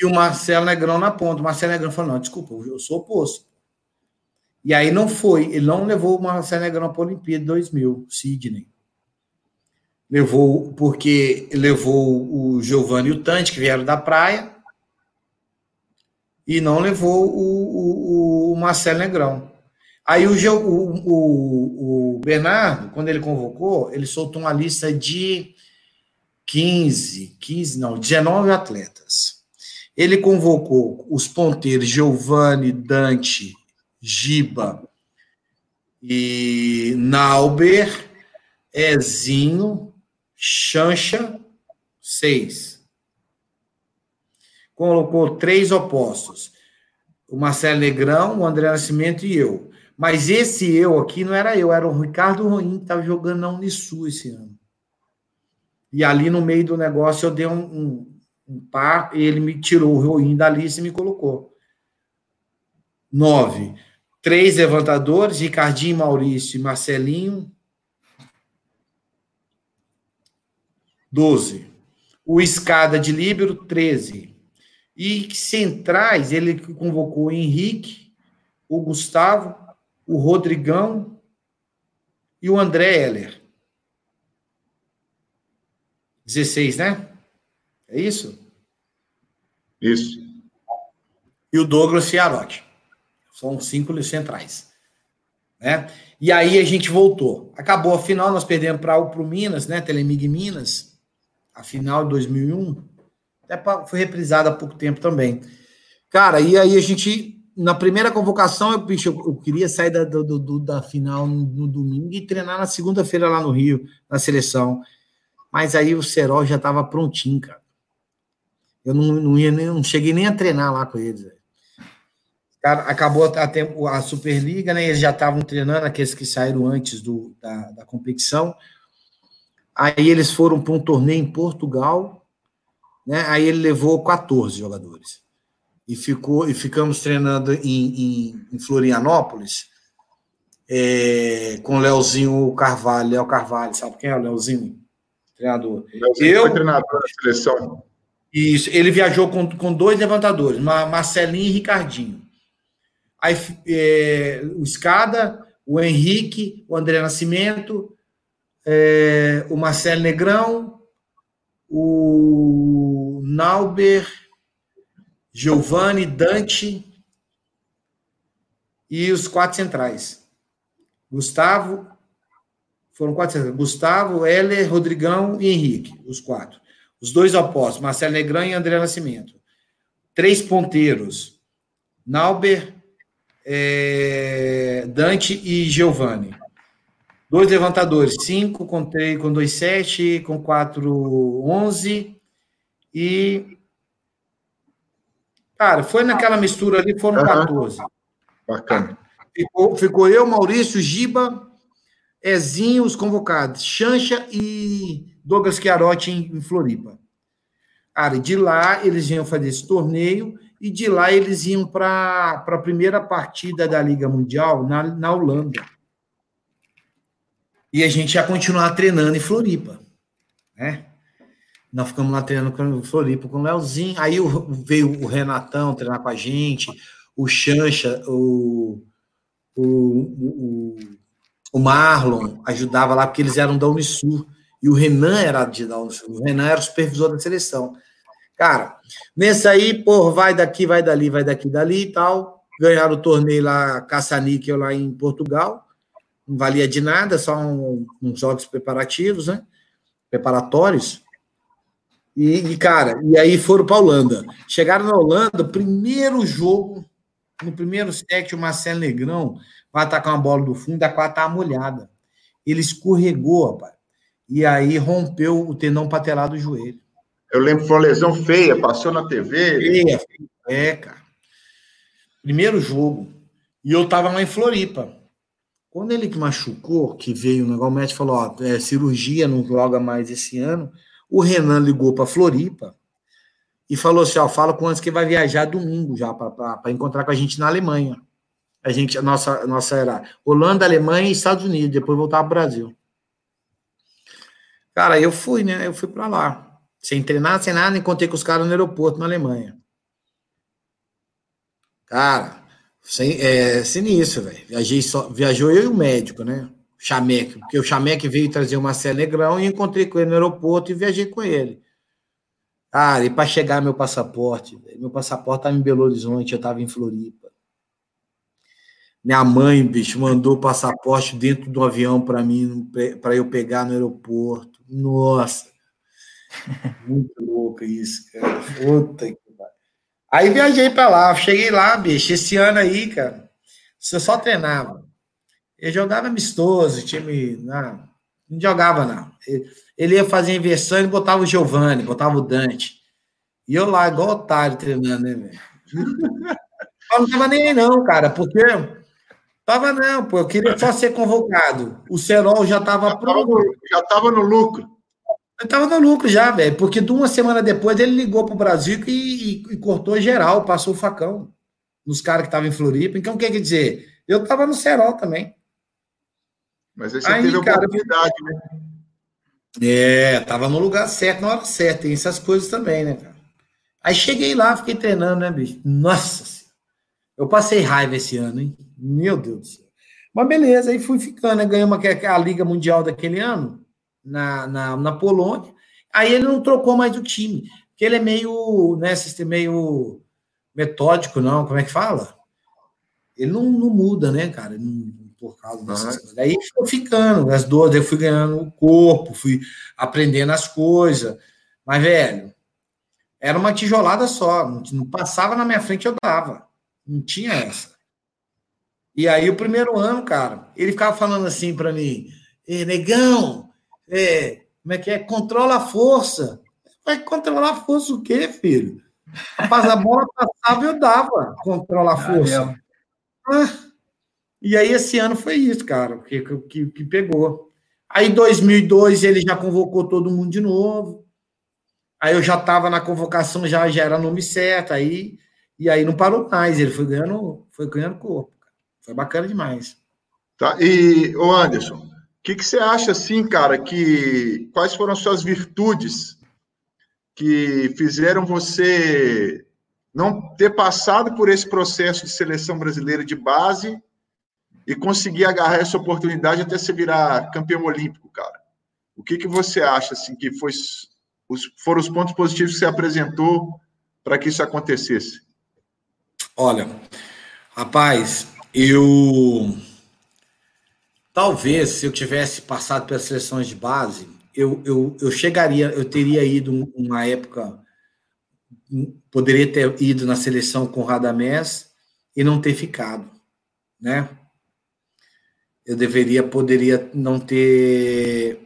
E o Marcelo Negrão na ponta. O Marcelo Negrão falou: não, desculpa, eu sou oposto. E aí não foi, ele não levou o Marcelo Negrão para a Olimpíada 2000, Sidney levou porque levou o Giovanni e o Tante, que vieram da praia, e não levou o, o, o Marcelo Negrão. Aí o, o, o, Bernardo, quando ele convocou, ele soltou uma lista de 15, 15, não, 19 atletas. Ele convocou os ponteiros Giovanni, Dante, Giba e Nauber, Ezinho, Chancha, seis. Colocou três opostos. O Marcelo Negrão, o André Nascimento e eu. Mas esse eu aqui não era eu, era o Ricardo Ruim que estava jogando na Unisul esse ano. E ali no meio do negócio eu dei um, um, um par e ele me tirou o Ruim da lista e me colocou. Nove. Três levantadores, Ricardinho, Maurício e Marcelinho. 12. O Escada de Líbero, 13. E centrais, ele convocou o Henrique, o Gustavo, o Rodrigão e o André Heller. 16, né? É isso? Isso. E o Douglas Fiarotti. São cinco centrais. Né? E aí a gente voltou. Acabou a final, nós perdemos para o Minas, né? Telemig Minas a final de 2001, até foi reprisada há pouco tempo também. Cara, e aí a gente, na primeira convocação, eu, bicho, eu, queria sair da, do, do, da final no, domingo e treinar na segunda-feira lá no Rio, na seleção. Mas aí o Serol já estava prontinho, cara. Eu não, não, ia nem, não cheguei nem a treinar lá com eles. Cara, acabou a, a Superliga, né? Eles já estavam treinando, aqueles que saíram antes do, da, da competição. Aí eles foram para um torneio em Portugal, né? Aí ele levou 14 jogadores. E ficou e ficamos treinando em, em, em Florianópolis é, com o Leozinho Carvalho, Léo Carvalho, sabe quem é o Leozinho? Treinador. Leozinho Eu, foi treinador da seleção. Isso, ele viajou com, com dois levantadores, Marcelinho e Ricardinho. Aí é, o Escada, o Henrique, o André Nascimento, é, o Marcelo Negrão, o Nauber, Giovanni, Dante e os quatro centrais. Gustavo, foram quatro centrais. Gustavo, Heller, Rodrigão e Henrique, os quatro. Os dois opostos, Marcelo Negrão e André Nascimento. Três ponteiros, Nauber, é, Dante e Giovanni. Dois levantadores, cinco com com dois, sete, com quatro, onze. E. Cara, foi naquela mistura ali, foram uhum. 14. Bacana. Ficou, ficou eu, Maurício, Giba, Ezinho, os convocados, Chancha e Douglas Chiarotti em, em Floripa. Cara, de lá eles iam fazer esse torneio e de lá eles iam para a primeira partida da Liga Mundial na, na Holanda e a gente ia continuar treinando em Floripa, né? Nós ficamos lá treinando com Floripa com o Leozinho. Aí veio o Renatão treinar com a gente, o Chancha, o, o, o, o Marlon ajudava lá, porque eles eram da Unisul. E o Renan era de da Unisul. O Renan era o supervisor da seleção. Cara, nesse aí, pô, vai daqui, vai dali, vai daqui, dali e tal. Ganharam o torneio lá, caça-níquel lá em Portugal não valia de nada, só um, uns jogos preparativos, né? Preparatórios. E, e, cara, e aí foram para a Holanda. Chegaram na Holanda, primeiro jogo, no primeiro set, o Marcelo Negrão vai atacar uma bola do fundo, a quadra tá molhada. Ele escorregou, rapaz. E aí rompeu o tendão patelar do joelho. Eu lembro que foi uma lesão feia, passou na TV. Feia, feia. É, cara. Primeiro jogo. E eu tava lá em Floripa Quando ele machucou, que veio o negócio, o médico falou: ó, é, cirurgia, não joga mais esse ano. O Renan ligou para Floripa e falou assim: ó, fala com antes que vai viajar domingo já para encontrar com a gente na Alemanha. A gente, a nossa, a nossa era Holanda, Alemanha e Estados Unidos, depois voltar para o Brasil. Cara, eu fui, né? Eu fui para lá. Sem treinar, sem nada, encontrei com os caras no aeroporto na Alemanha. Cara, sem, é sinistro, velho. Viajei só, viajou eu e o médico, né? Chameque, porque o Chameque veio trazer uma Marcelo Negrão e encontrei com ele no aeroporto e viajei com ele. Cara, e para chegar meu passaporte, véio, meu passaporte estava em Belo Horizonte, eu estava em Floripa. Minha mãe, bicho, mandou o passaporte dentro do avião para mim, para eu pegar no aeroporto. Nossa, muito louco isso, cara. Puta que Aí viajei para lá, cheguei lá, bicho, esse ano aí, cara, você só treinava. Eu jogava amistoso, time. Não, não jogava, não. Ele ia fazer inversão e botava o Giovanni, botava o Dante. E eu lá, igual otário, treinando, né, velho? não tava nem aí, não, cara, porque. Tava não, pô, eu queria só ser convocado. O Serol já tava já pronto. Tava já tava no lucro. Eu tava no lucro já, velho, porque de uma semana depois ele ligou pro Brasil e, e, e cortou geral, passou o facão nos caras que estavam em Floripa. Então, o que quer dizer? Eu tava no Serol também. Mas aí você aí, teve cara, oportunidade, né? É, tava no lugar certo, na hora certa. Tem essas coisas também, né, cara? Aí cheguei lá, fiquei treinando, né, bicho? Nossa. Eu passei raiva esse ano, hein? Meu Deus do céu. Mas beleza, aí fui ficando, né? Uma, a Liga Mundial daquele ano, na, na, na Polônia. Aí ele não trocou mais o time, porque ele é meio, né, meio metódico, não, como é que fala? Ele não, não muda, né, cara? Não, por causa dessas coisas. Aí foi ficando, as dores, eu fui ganhando o corpo, fui aprendendo as coisas. Mas, velho, era uma tijolada só. Não, passava na minha frente, eu dava. Não tinha essa. E aí, o primeiro ano, cara, ele ficava falando assim para mim: negão, é, como é que é? Controla a força. Vai controlar a força o quê, filho? Rapaz, a bola passava eu dava controlar a força. Ah, e aí esse ano foi isso, cara, que, que, que pegou. Aí em 2002 ele já convocou todo mundo de novo. Aí eu já estava na convocação, já, já era nome certo, aí e aí não parou mais, ele foi ganhando, foi ganhando corpo. Foi bacana demais. Tá, e o Anderson, o que, que você acha assim, cara, que quais foram as suas virtudes que fizeram você não ter passado por esse processo de seleção brasileira de base e conseguir agarrar essa oportunidade até se virar campeão olímpico, cara. O que, que você acha assim que foi os, foram os pontos positivos que você apresentou para que isso acontecesse? Olha, rapaz, eu talvez se eu tivesse passado pelas seleções de base, eu, eu, eu chegaria, eu teria ido uma época, poderia ter ido na seleção com Radamés e não ter ficado, né? eu deveria, poderia não ter.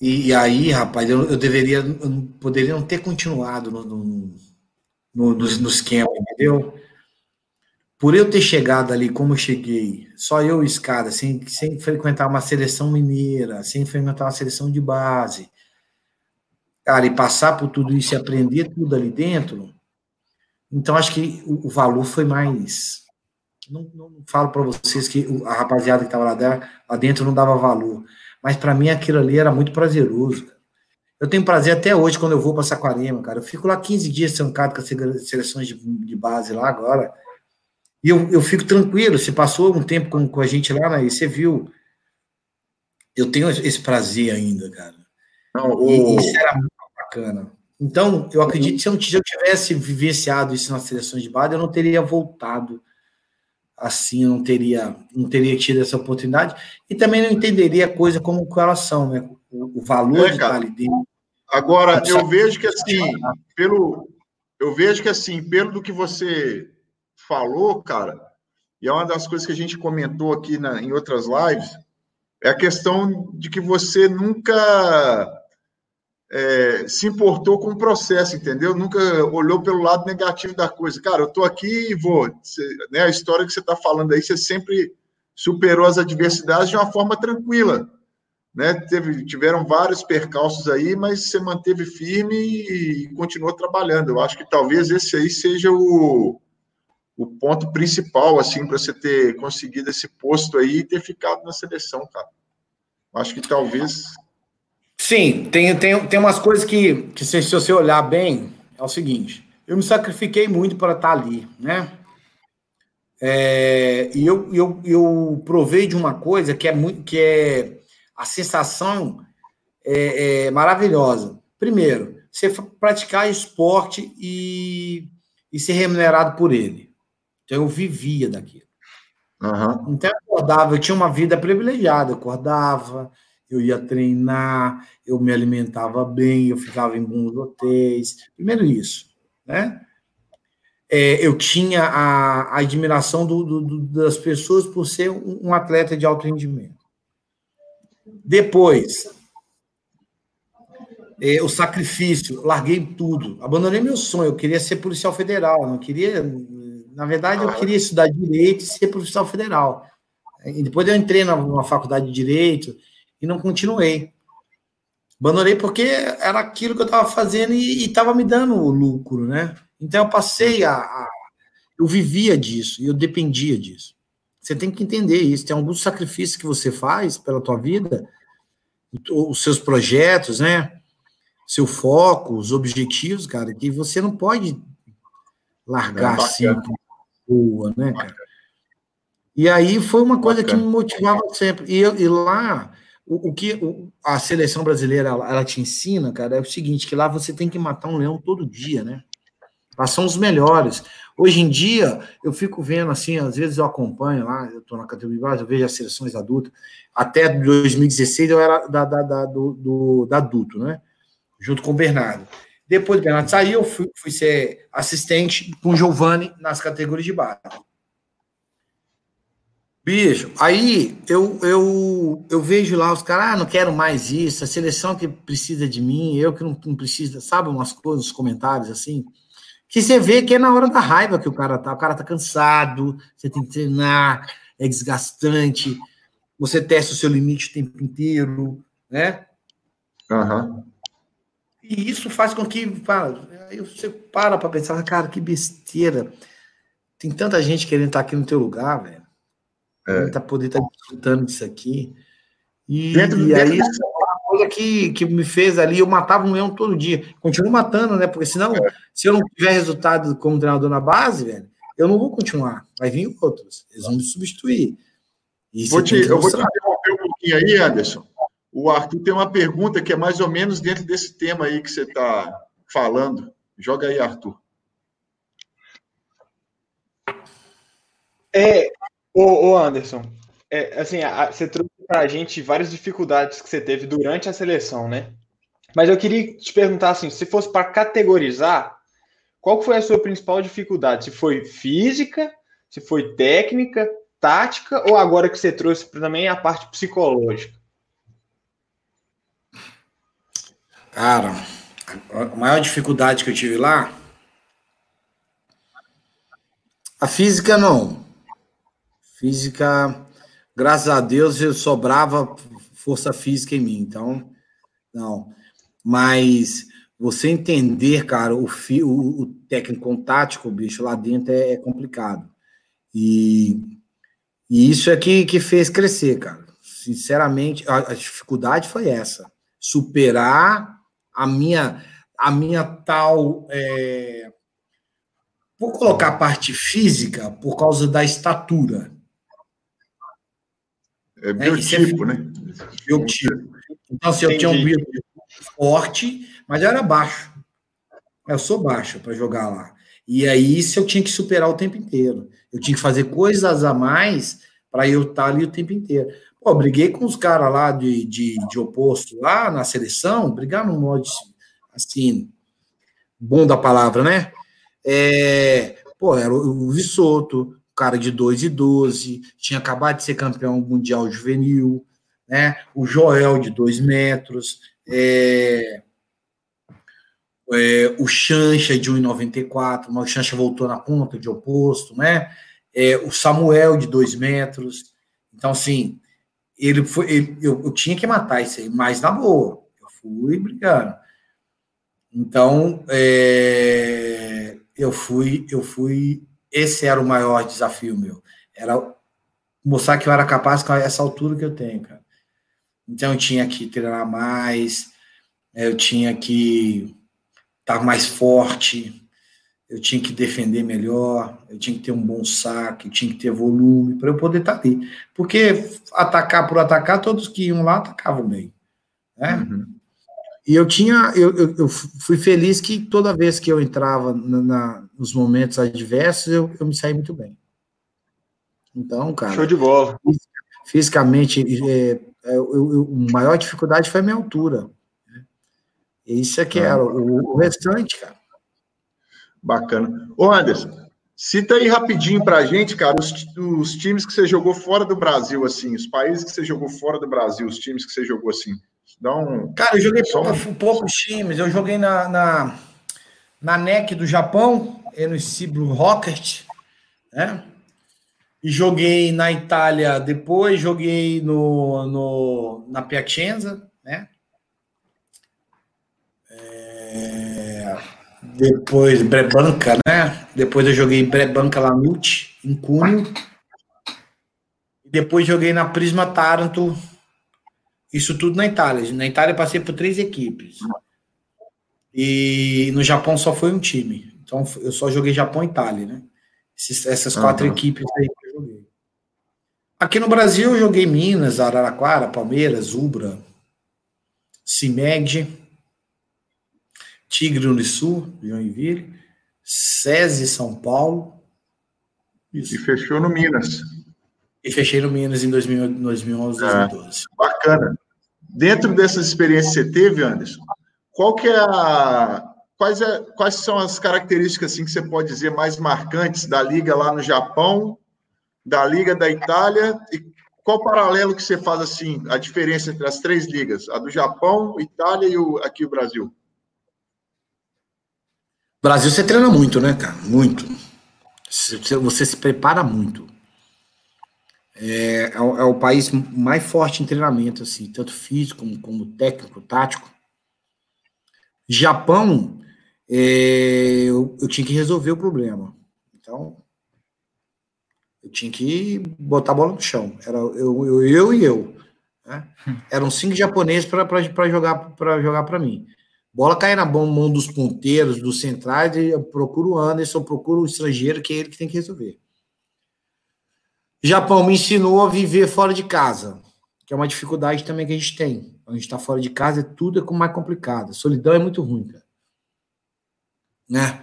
E, e aí, rapaz, eu, eu deveria, eu poderia não ter continuado no, no, no, no, no esquema, entendeu? Por eu ter chegado ali como eu cheguei, só eu e escada, sem, sem frequentar uma seleção mineira, sem frequentar uma seleção de base, cara, e passar por tudo isso e aprender tudo ali dentro, então acho que o, o valor foi mais não, não falo para vocês que a rapaziada que estava lá, dentro não dava valor, mas para mim aquilo ali era muito prazeroso. Eu tenho prazer até hoje quando eu vou para Saquarema, cara. Eu fico lá 15 dias trancado com as seleções de, de, base lá agora. E eu, eu fico tranquilo. Se passou um tempo com, com a gente lá, né, e você viu. Eu tenho esse prazer ainda, cara. Não, o... e, isso era muito bacana. Então, eu acredito que se eu, se eu tivesse vivenciado isso nas seleções de base, eu não teria voltado assim eu não teria, não teria tido essa oportunidade e também não entenderia a coisa como elas são, né? O, o valor é, de estar ali dentro. Agora, eu vejo que assim, pelo eu vejo que assim, pelo do que você falou, cara, e é uma das coisas que a gente comentou aqui na, em outras lives, é a questão de que você nunca é, se importou com o processo, entendeu? Nunca olhou pelo lado negativo da coisa. Cara, eu estou aqui e vou. Você, né, a história que você está falando aí, você sempre superou as adversidades de uma forma tranquila. Né? Teve, tiveram vários percalços aí, mas você manteve firme e, e continuou trabalhando. Eu acho que talvez esse aí seja o, o ponto principal, assim, para você ter conseguido esse posto aí e ter ficado na seleção, cara. Acho que talvez Sim, tem, tem, tem umas coisas que, que se, se você olhar bem, é o seguinte, eu me sacrifiquei muito para estar ali, né? É, e eu, eu, eu provei de uma coisa que é muito que é a sensação é, é maravilhosa. Primeiro, você praticar esporte e, e ser remunerado por ele. Então eu vivia daquilo. Uhum. Então eu acordava, eu tinha uma vida privilegiada, eu acordava, eu ia treinar, eu me alimentava bem, eu ficava em bons hotéis. Primeiro isso, né? É, eu tinha a, a admiração do, do, das pessoas por ser um, um atleta de alto rendimento. Depois, é, o sacrifício, larguei tudo, abandonei meu sonho. Eu queria ser policial federal, não queria. Na verdade, eu queria estudar direito e ser policial federal. E depois eu entrei na, na faculdade de direito e não continuei. Abandonei porque era aquilo que eu estava fazendo e estava me dando lucro, né? Então eu passei a, a, Eu vivia disso e eu dependia disso. Você tem que entender isso. Tem alguns sacrifícios que você faz pela tua vida, os seus projetos, né? Seu foco, os objetivos, cara, que você não pode largar assim, boa, né, cara? E aí foi uma coisa que me motivava sempre. E, eu, e lá o, o que o, a seleção brasileira ela, ela, te ensina, cara, é o seguinte: que lá você tem que matar um leão todo dia, né? Lá são os melhores. Hoje em dia, eu fico vendo assim, às vezes eu acompanho lá, eu estou na categoria base, eu vejo as seleções adultas. Até 2016 eu era da, da, da do, do, da adulto, né? Junto com o Bernardo. Depois do Bernardo saiu, eu fui, fui ser assistente com o Giovanni nas categorias de base. Bicho, aí eu, eu, eu vejo lá os caras, ah, não quero mais isso, a seleção que precisa de mim, eu que não, não preciso, sabe, umas coisas, uns comentários assim, que você vê que é na hora da raiva que o cara tá, o cara tá cansado, você tem que treinar, é desgastante, você testa o seu limite o tempo inteiro, né? Uhum. E isso faz com que, aí você para para pensar, cara, que besteira, tem tanta gente querendo estar aqui no teu lugar, velho, é. Tá poder estar tá desfrutando disso aqui. E, dentro, e dentro aí, desse... uma coisa que, que me fez ali, eu matava um leão todo dia. Continuo matando, né? Porque senão, é. se eu não tiver resultado como treinador na base, velho, eu não vou continuar. Vai vir outros. Eles vão me substituir. Vou te, eu vou te interromper um pouquinho aí, Anderson. O Arthur tem uma pergunta que é mais ou menos dentro desse tema aí que você está falando. Joga aí, Arthur. É, ô Anderson, é, assim, a, você trouxe para a gente várias dificuldades que você teve durante a seleção, né? Mas eu queria te perguntar assim, se fosse para categorizar, qual foi a sua principal dificuldade? Se foi física, se foi técnica, tática, ou agora que você trouxe também a parte psicológica? Cara, a maior dificuldade que eu tive lá, a física não. Física, graças a Deus, eu sobrava força física em mim, então, não. Mas você entender, cara, o, fi, o, o técnico tático, bicho, lá dentro é, é complicado. E, e, isso é que, que fez crescer, cara. Sinceramente, a, a dificuldade foi essa. Superar a minha, a minha tal. É, vou colocar a parte física por causa da estatura. É biotipo, é, né? Biotipo. Então, assim, eu tinha um biotipo forte, mas eu era baixo. Eu sou baixo para jogar lá. E aí, isso eu tinha que superar o tempo inteiro. Eu tinha que fazer coisas a mais para eu estar ali o tempo inteiro. Pô, briguei com os caras lá de, de, de, oposto, lá na seleção, brigar no modo assim, bom da palavra, né? É, pô, era o Vissoto, cara de 2 e 12, tinha acabado de ser campeão mundial juvenil, né? O Joel de 2 metros, é... É, o Chancha de 1,94, mas o Chancha voltou na ponta de oposto, né? É, o Samuel de 2 metros. Então, assim, ele foi. Ele, eu, eu, tinha que matar isso aí, mas na boa. Eu fui brigando. Então, é, eu fui, eu fui. Esse era o maior desafio meu. Era mostrar que eu era capaz com essa altura que eu tenho, cara. Então eu tinha que treinar mais, eu tinha que estar mais forte, eu tinha que defender melhor, eu tinha que ter um bom saque, eu tinha que ter volume para eu poder estar ali. Porque atacar por atacar, todos que iam lá atacavam bem. Né? Uhum. E eu tinha, eu, eu, eu, fui feliz que toda vez que eu entrava na, na, nos momentos adversos, eu, eu me saí muito bem. Então, cara. Show de bola. Fisicamente, é, é, eu, a maior dificuldade foi a minha altura. Né? Isso é que ah. era. O, o restante, cara. Bacana. Ô, Anderson, cita aí rapidinho pra gente, cara, os, os times que você jogou fora do Brasil, assim, os países que você jogou fora do Brasil, os times que você jogou assim. Dá um. Cara, eu joguei um... poucos times. Eu joguei na, na, na NEC do Japão, no Cibro Rocket, né? E joguei na Itália depois, joguei no, no, na Piacenza, né? É, depois Brebanca, né? Depois eu joguei Brebanca Lanute, em Cunho. Depois joguei na Prisma Taranto, isso tudo na Itália. Na Itália passei por três equipes. E no Japão só foi um time. Então eu só joguei Japão e Itália, né? essas quatro uhum. equipes aí que eu joguei. Aqui no Brasil eu joguei Minas, Araraquara, Palmeiras, Ubra, Cimeg, Tigre do Sul, Joinville, SESI São Paulo. Isso. E fechou no Minas. E fechei no Minas em 2011, 2012. É, bacana. Dentro dessas experiências que você teve, Anderson, qual que é a, quais, é, quais são as características assim, que você pode dizer mais marcantes da liga lá no Japão, da liga da Itália e qual o paralelo que você faz assim, a diferença entre as três ligas, a do Japão, Itália e o, aqui o Brasil? Brasil você treina muito, né, cara? Muito. Você, se prepara muito. É, é, o, é, o, país mais forte em treinamento, assim, tanto físico como, como técnico, tático. Japão, é, eu, eu, tinha que resolver o problema. Então, eu tinha que botar a bola no chão. Era eu, eu, eu e eu. Né? Eram cinco japoneses para jogar para jogar para mim. Bola cai na mão dos ponteiros, dos centrais, e eu procuro o Anderson, procuro o estrangeiro, que é ele que tem que resolver. Japão me ensinou a viver fora de casa, que é uma dificuldade também que a gente tem. A gente está fora de casa, tudo é mais complicado. Solidão é muito ruim, cara né?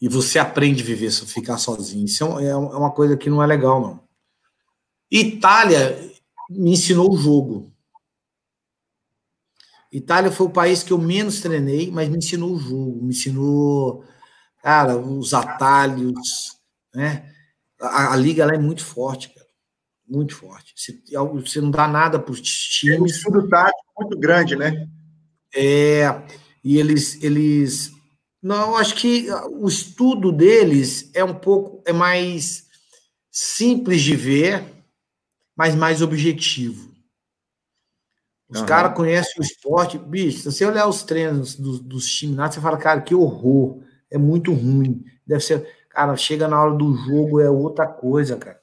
E você aprende a viver, ficar sozinho. Isso é, é uma coisa que não é legal, não. Itália me ensinou o jogo. Itália foi o país que eu menos treinei, mas me ensinou o jogo, me ensinou, cara, os atalhos, né? A, a liga lá é muito forte, cara. Muito forte. Você, você não dá nada para os times. É um estudo tático muito grande, né? É, e eles, eles não, acho que o estudo deles é um pouco é mais simples de ver, mas mais objetivo. Os uhum. caras conhecem o esporte, bicho. Se você olhar os treinos dos, dos times lá, você fala, cara, que horror, é muito ruim. Deve ser, cara, chega na hora do jogo é outra coisa, cara.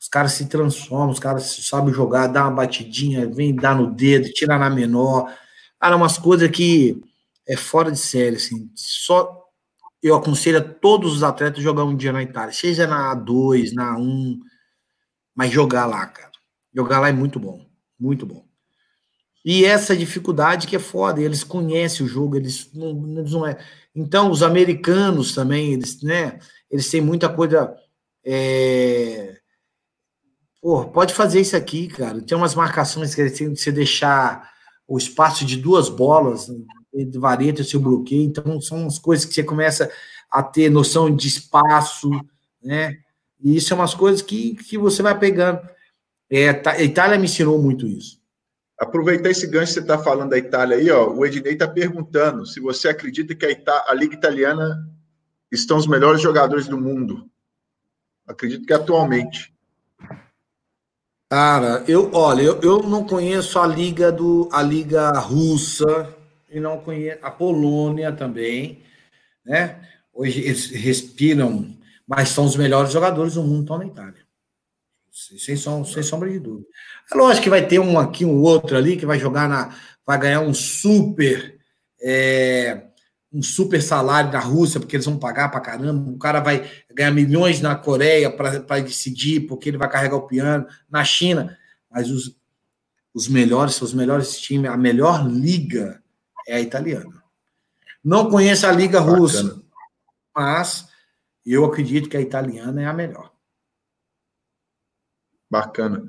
Os caras se transformam, os caras sabem jogar, dá uma batidinha, vem dar no dedo, tira na menor. Cara, umas coisas que é fora de série, assim. Só eu aconselho a todos os atletas jogar um dia na Itália, seja na A2, na A1, mas jogar lá, cara. Jogar lá é muito bom, muito bom. E essa dificuldade que é foda, eles conhecem o jogo, eles não, não é. Então, os americanos também, eles, né, eles têm muita coisa. É... Pô, pode fazer isso aqui, cara. Tem umas marcações que eles têm que você deixar o espaço de duas bolas de vareta, seu bloqueio. Então, são as coisas que você começa a ter noção de espaço, né? E isso é umas coisas que, que você vai pegando. É, a Itália me ensinou muito isso. Aproveitar esse gancho que você está falando da Itália aí, ó. O Ednei está perguntando se você acredita que a, Ita a Liga Italiana estão os melhores jogadores do mundo. Acredito que atualmente. Cara, eu olha, eu, eu não conheço a liga do a liga russa e não conheço a Polônia também, né? Hoje eles respiram, mas são os melhores jogadores do mundo estão na Itália. Sem, som, sem sombra de dúvida. É lógico que vai ter um aqui, um outro ali, que vai jogar na. vai ganhar um super. É, um super salário na Rússia, porque eles vão pagar pra caramba. O cara vai ganhar milhões na Coreia para decidir, porque ele vai carregar o piano. Na China. Mas os, os melhores, os melhores times, a melhor liga é a italiana. Não conheço a liga Bacana. russa, mas eu acredito que a italiana é a melhor. Bacana.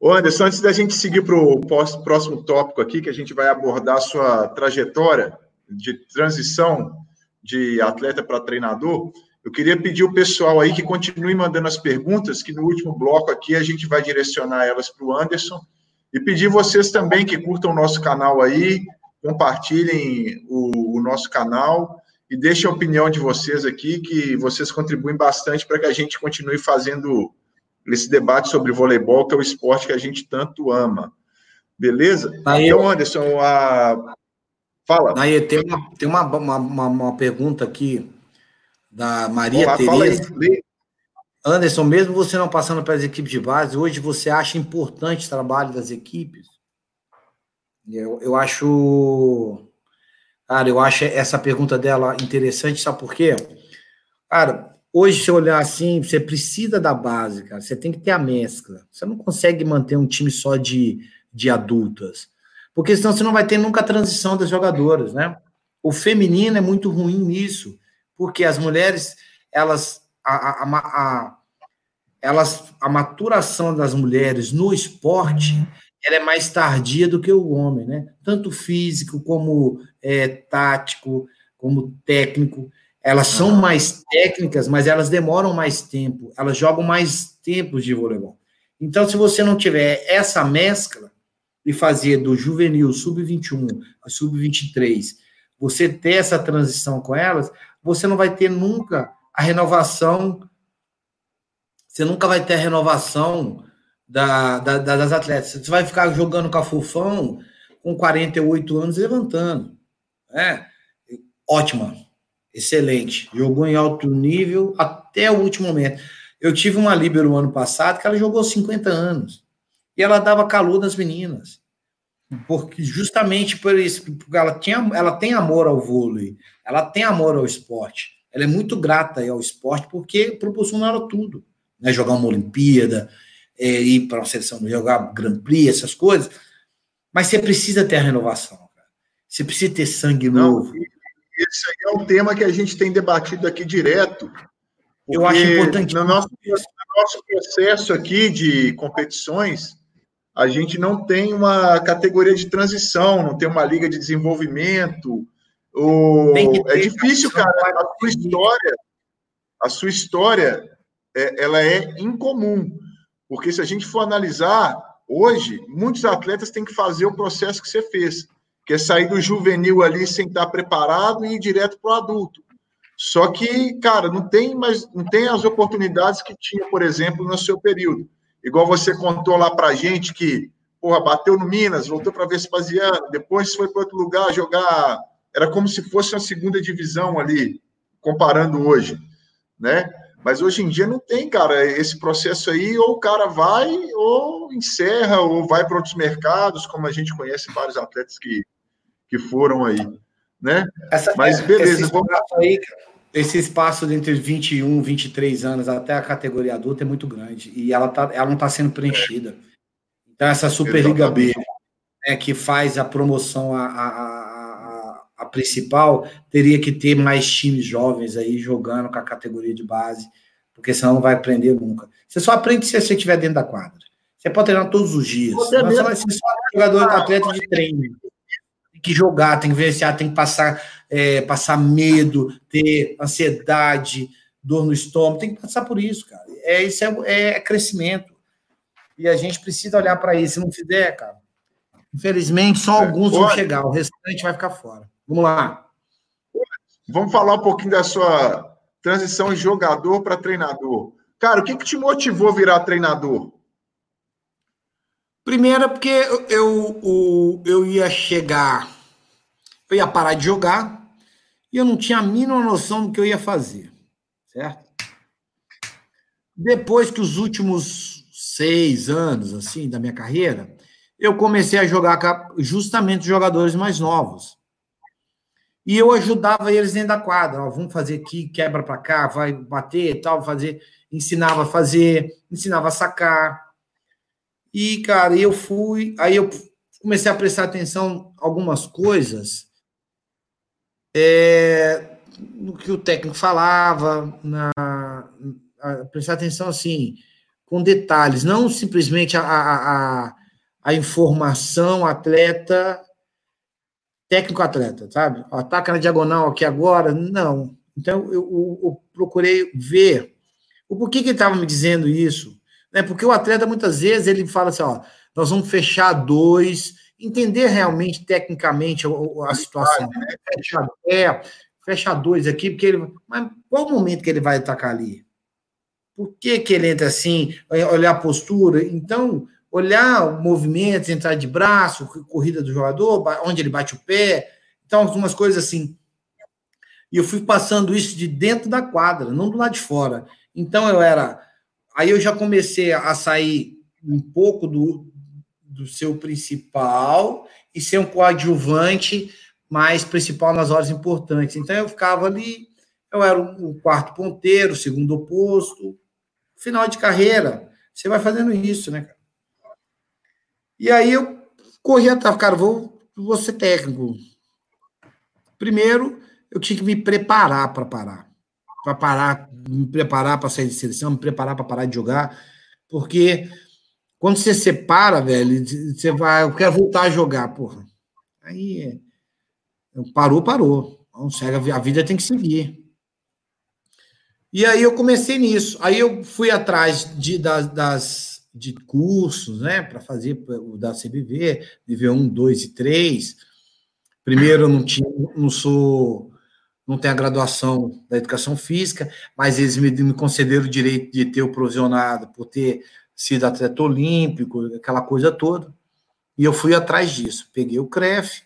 Ô Anderson, antes da gente seguir para o próximo tópico aqui, que a gente vai abordar a sua trajetória de transição de atleta para treinador, eu queria pedir o pessoal aí que continue mandando as perguntas, que no último bloco aqui a gente vai direcionar elas para o Anderson, e pedir vocês também que curtam o nosso canal aí, compartilhem o, o nosso canal e deixem a opinião de vocês aqui, que vocês contribuem bastante para que a gente continue fazendo esse debate sobre voleibol, que é o esporte que a gente tanto ama. Beleza? Aí, então, Anderson, a... fala. Aí, tem, uma, tem uma, uma, uma pergunta aqui da Maria Tereza. Anderson, mesmo você não passando pelas equipes de base, hoje você acha importante o trabalho das equipes? Eu, eu acho. Cara, eu acho essa pergunta dela interessante, sabe por quê? Cara, Hoje, se olhar assim, você precisa da base, cara. Você tem que ter a mescla. Você não consegue manter um time só de, de adultas. Porque senão você não vai ter nunca a transição das jogadoras, né? O feminino é muito ruim nisso. Porque as mulheres, elas. A, a, a, elas, a maturação das mulheres no esporte ela é mais tardia do que o homem, né? Tanto físico como é, tático, como técnico. Elas são mais técnicas, mas elas demoram mais tempo, elas jogam mais tempos de voleibol. Então, se você não tiver essa mescla de fazer do juvenil sub-21 a sub-23, você ter essa transição com elas, você não vai ter nunca a renovação, você nunca vai ter a renovação da, da, das atletas. Você vai ficar jogando com a Fufão com 48 anos levantando. É, ótima excelente. Jogou em alto nível até o último momento. Eu tive uma líbero ano passado que ela jogou 50 anos. E ela dava calor das meninas. Porque justamente por isso, porque ela, tinha, ela tem amor ao vôlei, ela tem amor ao esporte. Ela é muito grata ao esporte porque proporcionaram tudo. Né? Jogar uma Olimpíada, é, ir para uma seleção, jogar Grand Prix, essas coisas. Mas você precisa ter a renovação. Cara. Você precisa ter sangue Não, novo. Esse aí é um tema que a gente tem debatido aqui direto. Eu acho importante. No nosso, no nosso processo aqui de competições, a gente não tem uma categoria de transição, não tem uma liga de desenvolvimento. O... É difícil, cara. A sua história, a sua história, é, ela é incomum. Porque se a gente for analisar, hoje, muitos atletas têm que fazer o processo que você fez que é sair do juvenil ali sem estar preparado e ir direto para o adulto. Só que, cara, não tem mais, não tem as oportunidades que tinha, por exemplo, no seu período. Igual você contou lá para gente que, porra, bateu no Minas, voltou para Vespasiano, depois foi para outro lugar jogar. Era como se fosse uma segunda divisão ali, comparando hoje, né? Mas hoje em dia não tem, cara, esse processo aí, ou o cara vai, ou encerra, ou vai para outros mercados, como a gente conhece vários atletas que que foram aí, né? Essa, Mas beleza, esse vamos... aí, esse espaço entre 21, 23 anos até a categoria adulta é muito grande e ela, tá, ela não está sendo preenchida. Então, essa Superliga B, né, que faz a promoção a, a, a, a, principal, teria que ter mais times jovens aí jogando com a categoria de base, porque senão não vai aprender nunca. Você só aprende se você estiver dentro da quadra. Você pode treinar todos os dias. Você vai ser só jogador, atleta de treino tem que jogar, tem que vivenciar, tem que passar, é, passar medo, ter ansiedade, dor no estômago, tem que passar por isso, cara. É, isso é, é crescimento. E a gente precisa olhar para isso. Se não fizer, cara, Infelizmente, só é. alguns vão chegar, o restante vai ficar fora. Vamos lá. Vamos falar um pouquinho da sua transição de jogador para treinador. Cara, o que, que te motivou a virar treinador? Primeiro, é porque eu, eu, eu ia chegar, eu ia parar de jogar e eu não tinha a mínima noção do que eu ia fazer, certo? Depois que os últimos seis anos, assim, da minha carreira, eu comecei a jogar justamente jogadores mais novos. E eu ajudava eles dentro da quadra. Ó, vamos fazer aqui, quebra para cá, vai bater tal, fazer. Ensinava a fazer, ensinava a sacar. E, cara, eu fui. Aí eu comecei a prestar atenção algumas coisas é, no que o técnico falava, na, prestar atenção assim, com detalhes, não simplesmente a, a, a informação atleta, técnico-atleta, sabe? Ataca na diagonal aqui agora, não. Então, eu, eu, eu procurei ver o porquê que ele estava me dizendo isso. Né? Porque o atleta, muitas vezes, ele fala assim, ó, nós vamos fechar dois, entender realmente, tecnicamente, a, a situação. Né? Fecha, é, fecha dois aqui, porque ele... Mas qual o momento que ele vai atacar ali? Por que, que ele entra assim? Olhar a postura. Então, olhar o movimento, entrar de braço, corrida do jogador, onde ele bate o pé. Então, algumas coisas assim. E eu fui passando isso de dentro da quadra, não do lado de fora. Então, eu era. Aí eu já comecei a sair um pouco do, do seu principal e ser um coadjuvante mais principal nas horas importantes. Então, eu ficava ali. Eu era o quarto ponteiro, o segundo oposto, final de carreira, você vai fazendo isso, né, cara? E aí eu corri atrás, cara, vou, vou ser técnico. Primeiro, eu tinha que me preparar para parar. Para parar, me preparar para sair de seleção, me preparar para parar de jogar. Porque quando você separa, velho, você vai, eu quero voltar a jogar, porra. Aí parou, parou. Não segue, a vida tem que seguir. E aí eu comecei nisso. Aí eu fui atrás de, das, das de cursos, né, para fazer o da CBV, nível 1, 2 e 3. Primeiro, eu não tinha, não sou, não tenho a graduação da educação física, mas eles me, me concederam o direito de ter o provisionado por ter sido atleta olímpico, aquela coisa toda. E eu fui atrás disso. Peguei o CREF,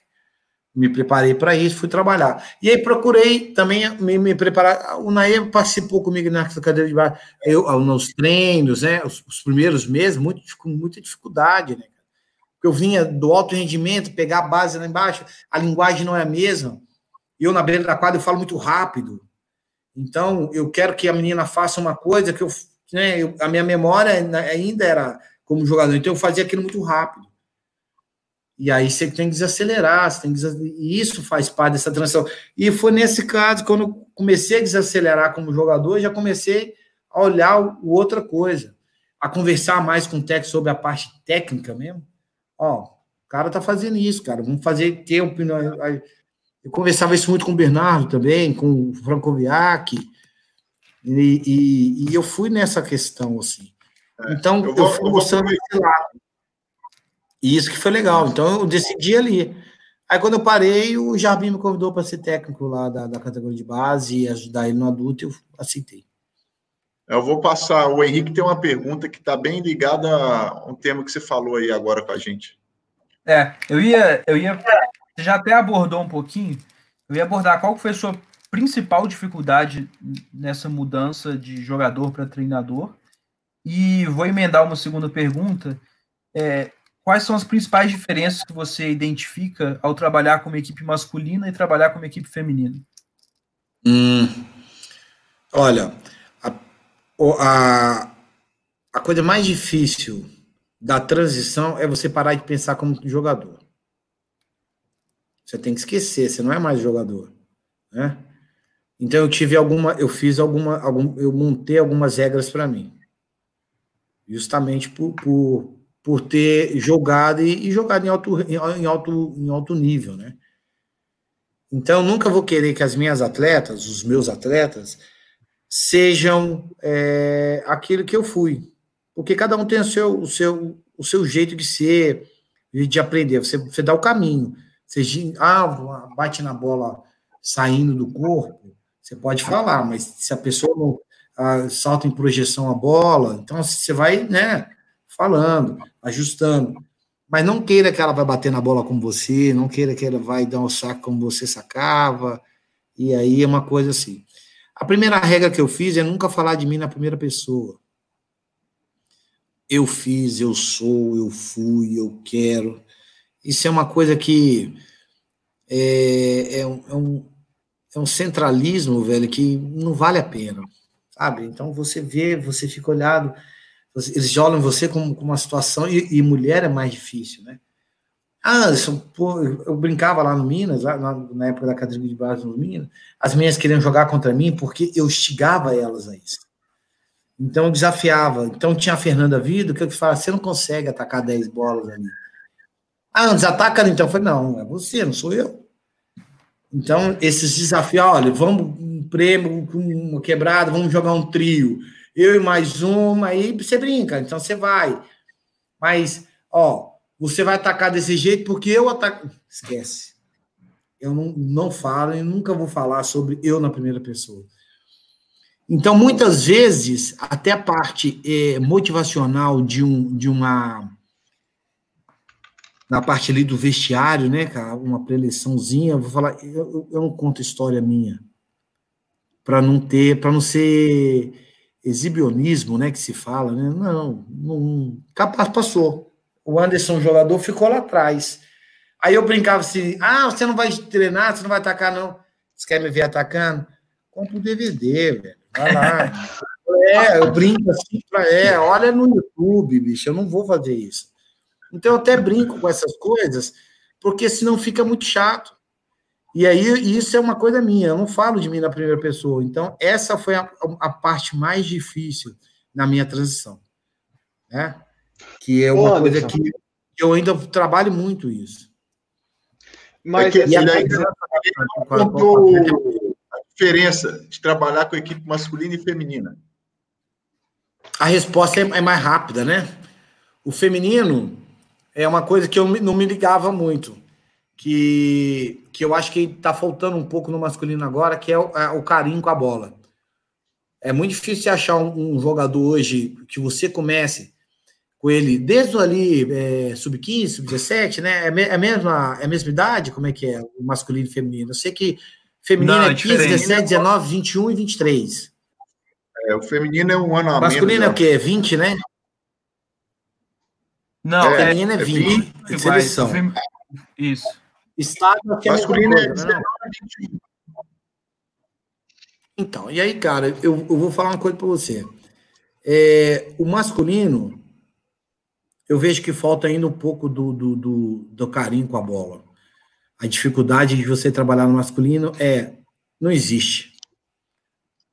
me preparei para isso, fui trabalhar. E aí procurei também me, me preparar. O Naê participou comigo na cadeira de base, eu, nos treinos, né? Os, os, primeiros meses, muito, com muita dificuldade, né? Eu vinha do alto rendimento, pegar a base lá embaixo, a linguagem não é a mesma. Eu, na beira da quadra, eu falo muito rápido. Então, eu quero que a menina faça uma coisa que eu, né, eu, a minha memória ainda era como jogador, então eu fazia aquilo muito rápido. E aí você tem que desacelerar, você tem que e isso faz parte dessa transição. E foi nesse caso, quando eu comecei a desacelerar como jogador, já comecei a olhar o, outra coisa, a conversar mais com o técnico sobre a parte técnica mesmo. Ó, o cara tá fazendo isso, cara, vamos fazer ter opinião. Eu conversava isso muito com o Bernardo também, com o Franco Viac, e, e, e, eu fui nessa questão, assim. É, então, eu, vou, eu fui mostrando esse lado. E isso que foi legal. Então eu decidi ali. Aí quando eu parei, o Jarbim me convidou para ser técnico lá da, da categoria de base e ajudar ele no adulto, e eu aceitei. Eu vou passar. O Henrique tem uma pergunta que está bem ligada a um tema que você falou aí agora com a gente. É, eu ia, eu ia, você já até abordou um pouquinho. Eu ia abordar qual foi a sua principal dificuldade nessa mudança de jogador para treinador. E vou emendar uma segunda pergunta. É, quais são as principais diferenças que você identifica ao trabalhar com uma equipe masculina e trabalhar com uma equipe feminina? Hum, olha, a, a, a coisa mais difícil da transição é você parar de pensar como jogador. Você tem que esquecer, você não é mais jogador, né? Então eu tive alguma, eu fiz alguma, algum, eu montei algumas regras para mim, justamente por, por por ter jogado e, e jogado em alto, em, alto, em alto nível, né? Então, nunca vou querer que as minhas atletas, os meus atletas, sejam é, aquilo que eu fui. Porque cada um tem o seu, o seu, o seu jeito de ser, de aprender. Você, você dá o caminho. Você ah, bate na bola saindo do corpo, você pode falar, mas se a pessoa não ah, salta em projeção a bola, então você vai, né, falando, ajustando. Mas não queira que ela vai bater na bola com você, não queira que ela vai dar um saco como você sacava, e aí é uma coisa assim. A primeira regra que eu fiz é nunca falar de mim na primeira pessoa. Eu fiz, eu sou, eu fui, eu quero. Isso é uma coisa que é, é, um, é, um, é um centralismo, velho, que não vale a pena, sabe? Então você vê, você fica olhado, eles olham você como uma situação, e, e mulher é mais difícil, né? Ah, isso, pô, eu brincava lá no Minas, lá, na época da categoria de base no Minas, as meninas queriam jogar contra mim porque eu instigava elas a isso. Então eu desafiava. Então tinha a Fernanda Vido, que eu falava, você não consegue atacar 10 bolas ali. Ah, desataca então. Eu falei, não, é você, não sou eu. Então, esses desafios, olha, vamos um prêmio com uma quebrada, vamos jogar um trio. Eu e mais uma, aí você brinca, então você vai. Mas, ó, você vai atacar desse jeito porque eu ataco. Esquece. Eu não, não falo e nunca vou falar sobre eu na primeira pessoa. Então, muitas vezes, até a parte é, motivacional de, um, de uma. Na parte ali do vestiário, né, cara? Uma preleçãozinha, eu vou falar, eu, eu não conto história minha. Para não ter, para não ser exibionismo, né, que se fala, né? Não, não capaz passou o Anderson, jogador, ficou lá atrás. Aí eu brincava assim: ah, você não vai treinar, você não vai atacar, não. Você quer me ver atacando? Compra o um DVD, velho. Vai lá. é, eu brinco assim pra. É, olha no YouTube, bicho, eu não vou fazer isso. Então eu até brinco com essas coisas, porque senão fica muito chato. E aí, isso é uma coisa minha, eu não falo de mim na primeira pessoa. Então, essa foi a, a parte mais difícil na minha transição. Né? que é uma coisa que eu ainda trabalho muito isso. Mas é que, a, contou a diferença de trabalhar com equipe masculina e feminina. A resposta é, é mais rápida, né? O feminino é uma coisa que eu não me ligava muito, que, que eu acho que está faltando um pouco no masculino agora, que é o, é o carinho com a bola. É muito difícil achar um, um, jogador hoje que você comece com ele desde ali, é, sub-15, sub-17, né? É, é, a mesma, é a mesma idade? Como é que é o masculino e feminino? Eu sei que feminino Não, é 15, 17, 19, 21 e 23. É, o feminino é um ano a Masculino menos, é o quê? 20, né? Não, é, feminino é 20. É 20 é seleção. Isso. Aqui é masculino é 19, 21. Então, e aí, cara, eu, eu vou falar uma coisa para você. É, o masculino, eu vejo que falta ainda um pouco do, do, do, do carinho com a bola. A dificuldade de você trabalhar no masculino é não existe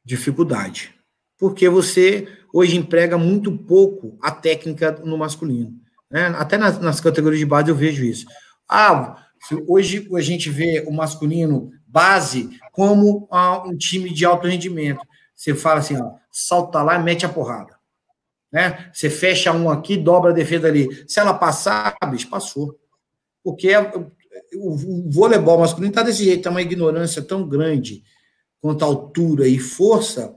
dificuldade, porque você hoje emprega muito pouco a técnica no masculino. Né? Até nas, nas categorias de base eu vejo isso. Ah, hoje a gente vê o masculino base como ah, um time de alto rendimento. Você fala assim, ó, salta lá e mete a porrada. Né? Você fecha um aqui, dobra a defesa ali. Se ela passar, bicho, passou. Porque é, o voleibol masculino está desse jeito, é uma ignorância tão grande quanto a altura e força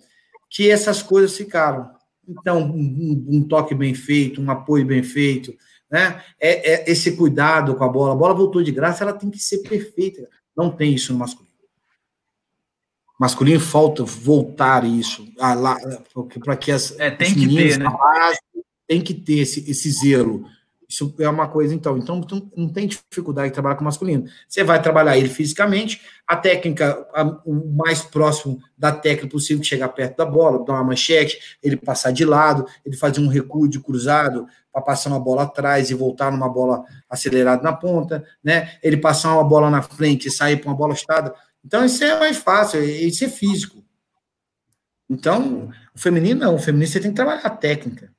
que essas coisas ficaram. Então, um, um toque bem feito, um apoio bem feito, né? É, é, esse cuidado com a bola. A bola voltou de graça, ela tem que ser perfeita. Não tem isso no masculino masculino falta voltar isso para que as é, tem que ter, né? Tem que ter esse, esse zelo. Isso é uma coisa, então. Então, não tem dificuldade de trabalhar com masculino. Você vai trabalhar ele fisicamente, a técnica, a, o mais próximo da técnica possível, chegar perto da bola, dar uma manchete, ele passar de lado, ele fazer um recuo de cruzado para passar uma bola atrás e voltar numa bola acelerada na ponta, né? Ele passar uma bola na frente e sair para uma bola estada então, isso é mais fácil, isso é físico. Então, o feminino não, o feminino você tem que trabalhar a técnica.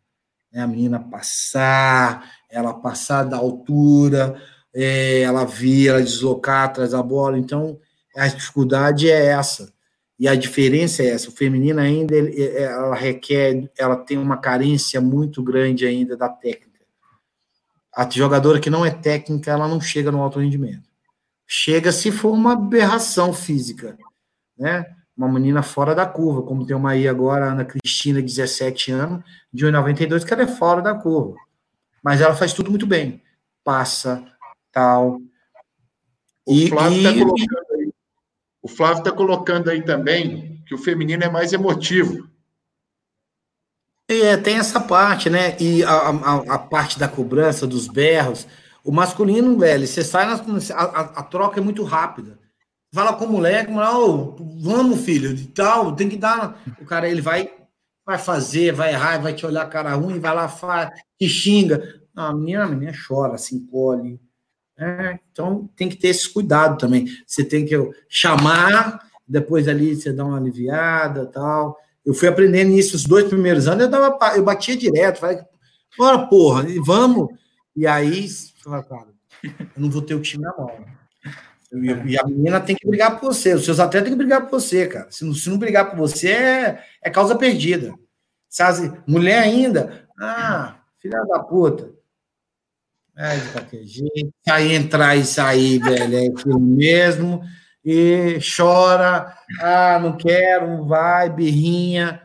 Né? A menina passar, ela passar da altura, é, ela vir, ela deslocar atrás da bola. Então, a dificuldade é essa. E a diferença é essa. O feminino ainda, ela requer, ela tem uma carência muito grande ainda da técnica. a jogadora que não é técnica, ela não chega no alto rendimento. Chega se for uma aberração física, né? Uma menina fora da curva, como tem uma aí agora, Ana Cristina, 17 anos, de 1,92, que ela é fora da curva. Mas ela faz tudo muito bem. Passa, tal. O e, Flávio está colocando, aí, o Flávio tá colocando aí também que o feminino é mais emotivo. É, tem essa parte, né? E a, a, a, parte da cobrança, dos berros. O masculino, velho, você sai, na, a, a, troca é muito rápida. Fala com o moleque, oh, vamos, filho, de tal, tem que dar. O cara, ele vai, vai fazer, vai errar, vai te olhar cara ruim, vai lá, faz, xinga. Não, a menina, a menina chora, se encolhe. É, então tem que ter esse cuidado também. Você tem que chamar, depois ali você dá uma aliviada tal. Eu fui aprendendo isso os dois primeiros anos, eu, dava, eu batia direto, falei, bora, porra, vamos. E aí, cara, eu não vou ter o time na mão. E a menina tem que brigar por você, os seus atletas têm que brigar por você, cara. Se não, se não brigar por você, é, é causa perdida. Sabe? Mulher ainda, ah, filha da puta. É, de qualquer jeito. Aí entrar e sair, velho, é aquilo mesmo e chora, ah, não quero, não vai, birrinha.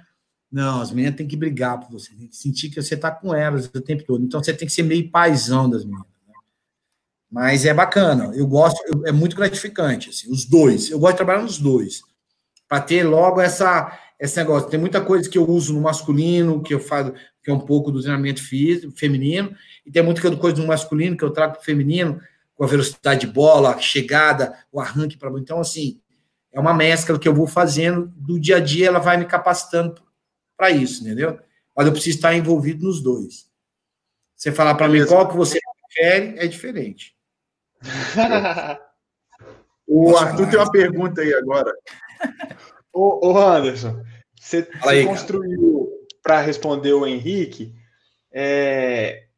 Não, as meninas têm que brigar por você, tem que sentir que você está com elas o tempo todo. Então você tem que ser meio paizão das meninas. Né? Mas é bacana, eu gosto, é muito gratificante, assim, os dois. Eu gosto de trabalhar nos dois, para ter logo essa, esse negócio. Tem muita coisa que eu uso no masculino, que eu faço, que é um pouco do treinamento físico, feminino, e tem muita coisa no masculino que eu trago para o feminino, com a velocidade de bola, a chegada, o arranque para. Então, assim, é uma mescla que eu vou fazendo do dia a dia, ela vai me capacitando para isso, entendeu? Mas eu preciso estar envolvido nos dois. Você falar para mim qual que você prefere, é diferente. o Arthur tem uma pergunta aí agora. Ô, ô Anderson, você, aí, construiu para responder o Henrique é,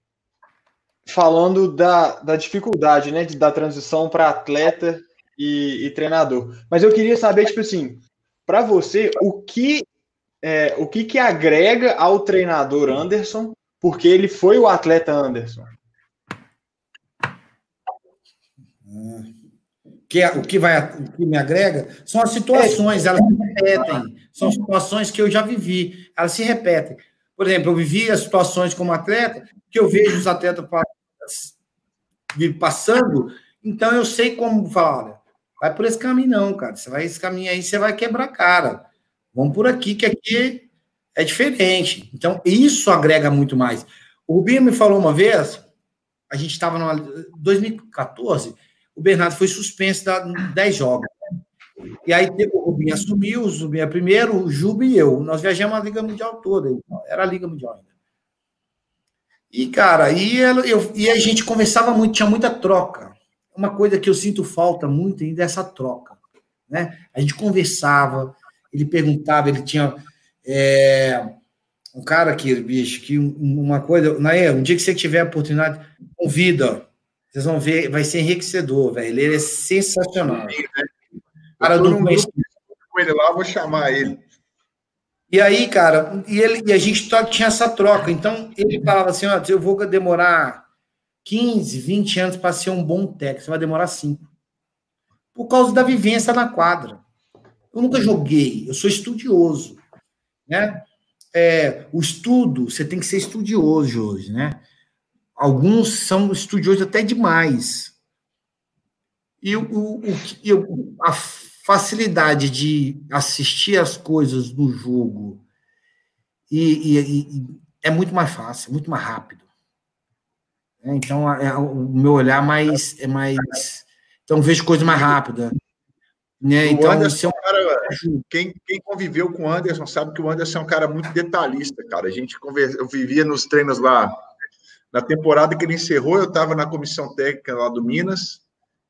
falando da, da dificuldade, né, da transição para atleta e, e, treinador. Mas eu queria saber, tipo assim, para você, o que é, o que que agrega ao treinador Anderson, porque ele foi o atleta Anderson? Que, é, o, que vai, o que me agrega são as situações, elas se repetem. São situações que eu já vivi, elas se repetem. Por exemplo, eu vivi as situações como atleta, que eu vejo os atletas passando, então eu sei como falar, olha, vai por esse caminho não, cara. Você vai esse caminho aí, você vai quebrar a cara. Vamos por aqui, que aqui é diferente. Então, isso agrega muito mais. O Rubinho me falou uma vez, a gente estava em 2014, o Bernardo foi suspenso da 10 jogos. E aí o Rubinho assumiu, o Rubinho é primeiro, o Juba e eu. Nós viajamos a Liga Mundial toda, então, era a Liga Mundial ainda. E, cara, e, ela, eu, e a gente conversava muito, tinha muita troca. Uma coisa que eu sinto falta muito ainda é essa troca. Né? A gente conversava, ele perguntava, ele tinha. É, um cara aqui, bicho, que uma coisa. Naê, um dia que você tiver a oportunidade, convida. Vocês vão ver, vai ser enriquecedor, velho. Ele é sensacional. Sim, né? Cara, não conheço. Com ele lá, vou chamar ele. E aí, cara, e, ele, e a gente tinha essa troca. Então, ele falava assim: ó, eu vou demorar 15, 20 anos para ser um bom técnico, você vai demorar 5. Por causa da vivência na quadra. Eu nunca joguei, eu sou estudioso. Né? É, o estudo, você tem que ser estudioso hoje, né? Alguns são estudiosos até demais. E o, o, o, a facilidade de assistir as coisas no jogo e, e, e é muito mais fácil, muito mais rápido. É, então, é, o meu olhar mais é mais. Então, vejo coisa mais rápida. Né? Então, Anderson, é um cara, quem, quem conviveu com o Anderson sabe que o Anderson é um cara muito detalhista, cara. A gente conversa, eu vivia nos treinos lá. Na temporada que ele encerrou, eu estava na comissão técnica lá do Minas,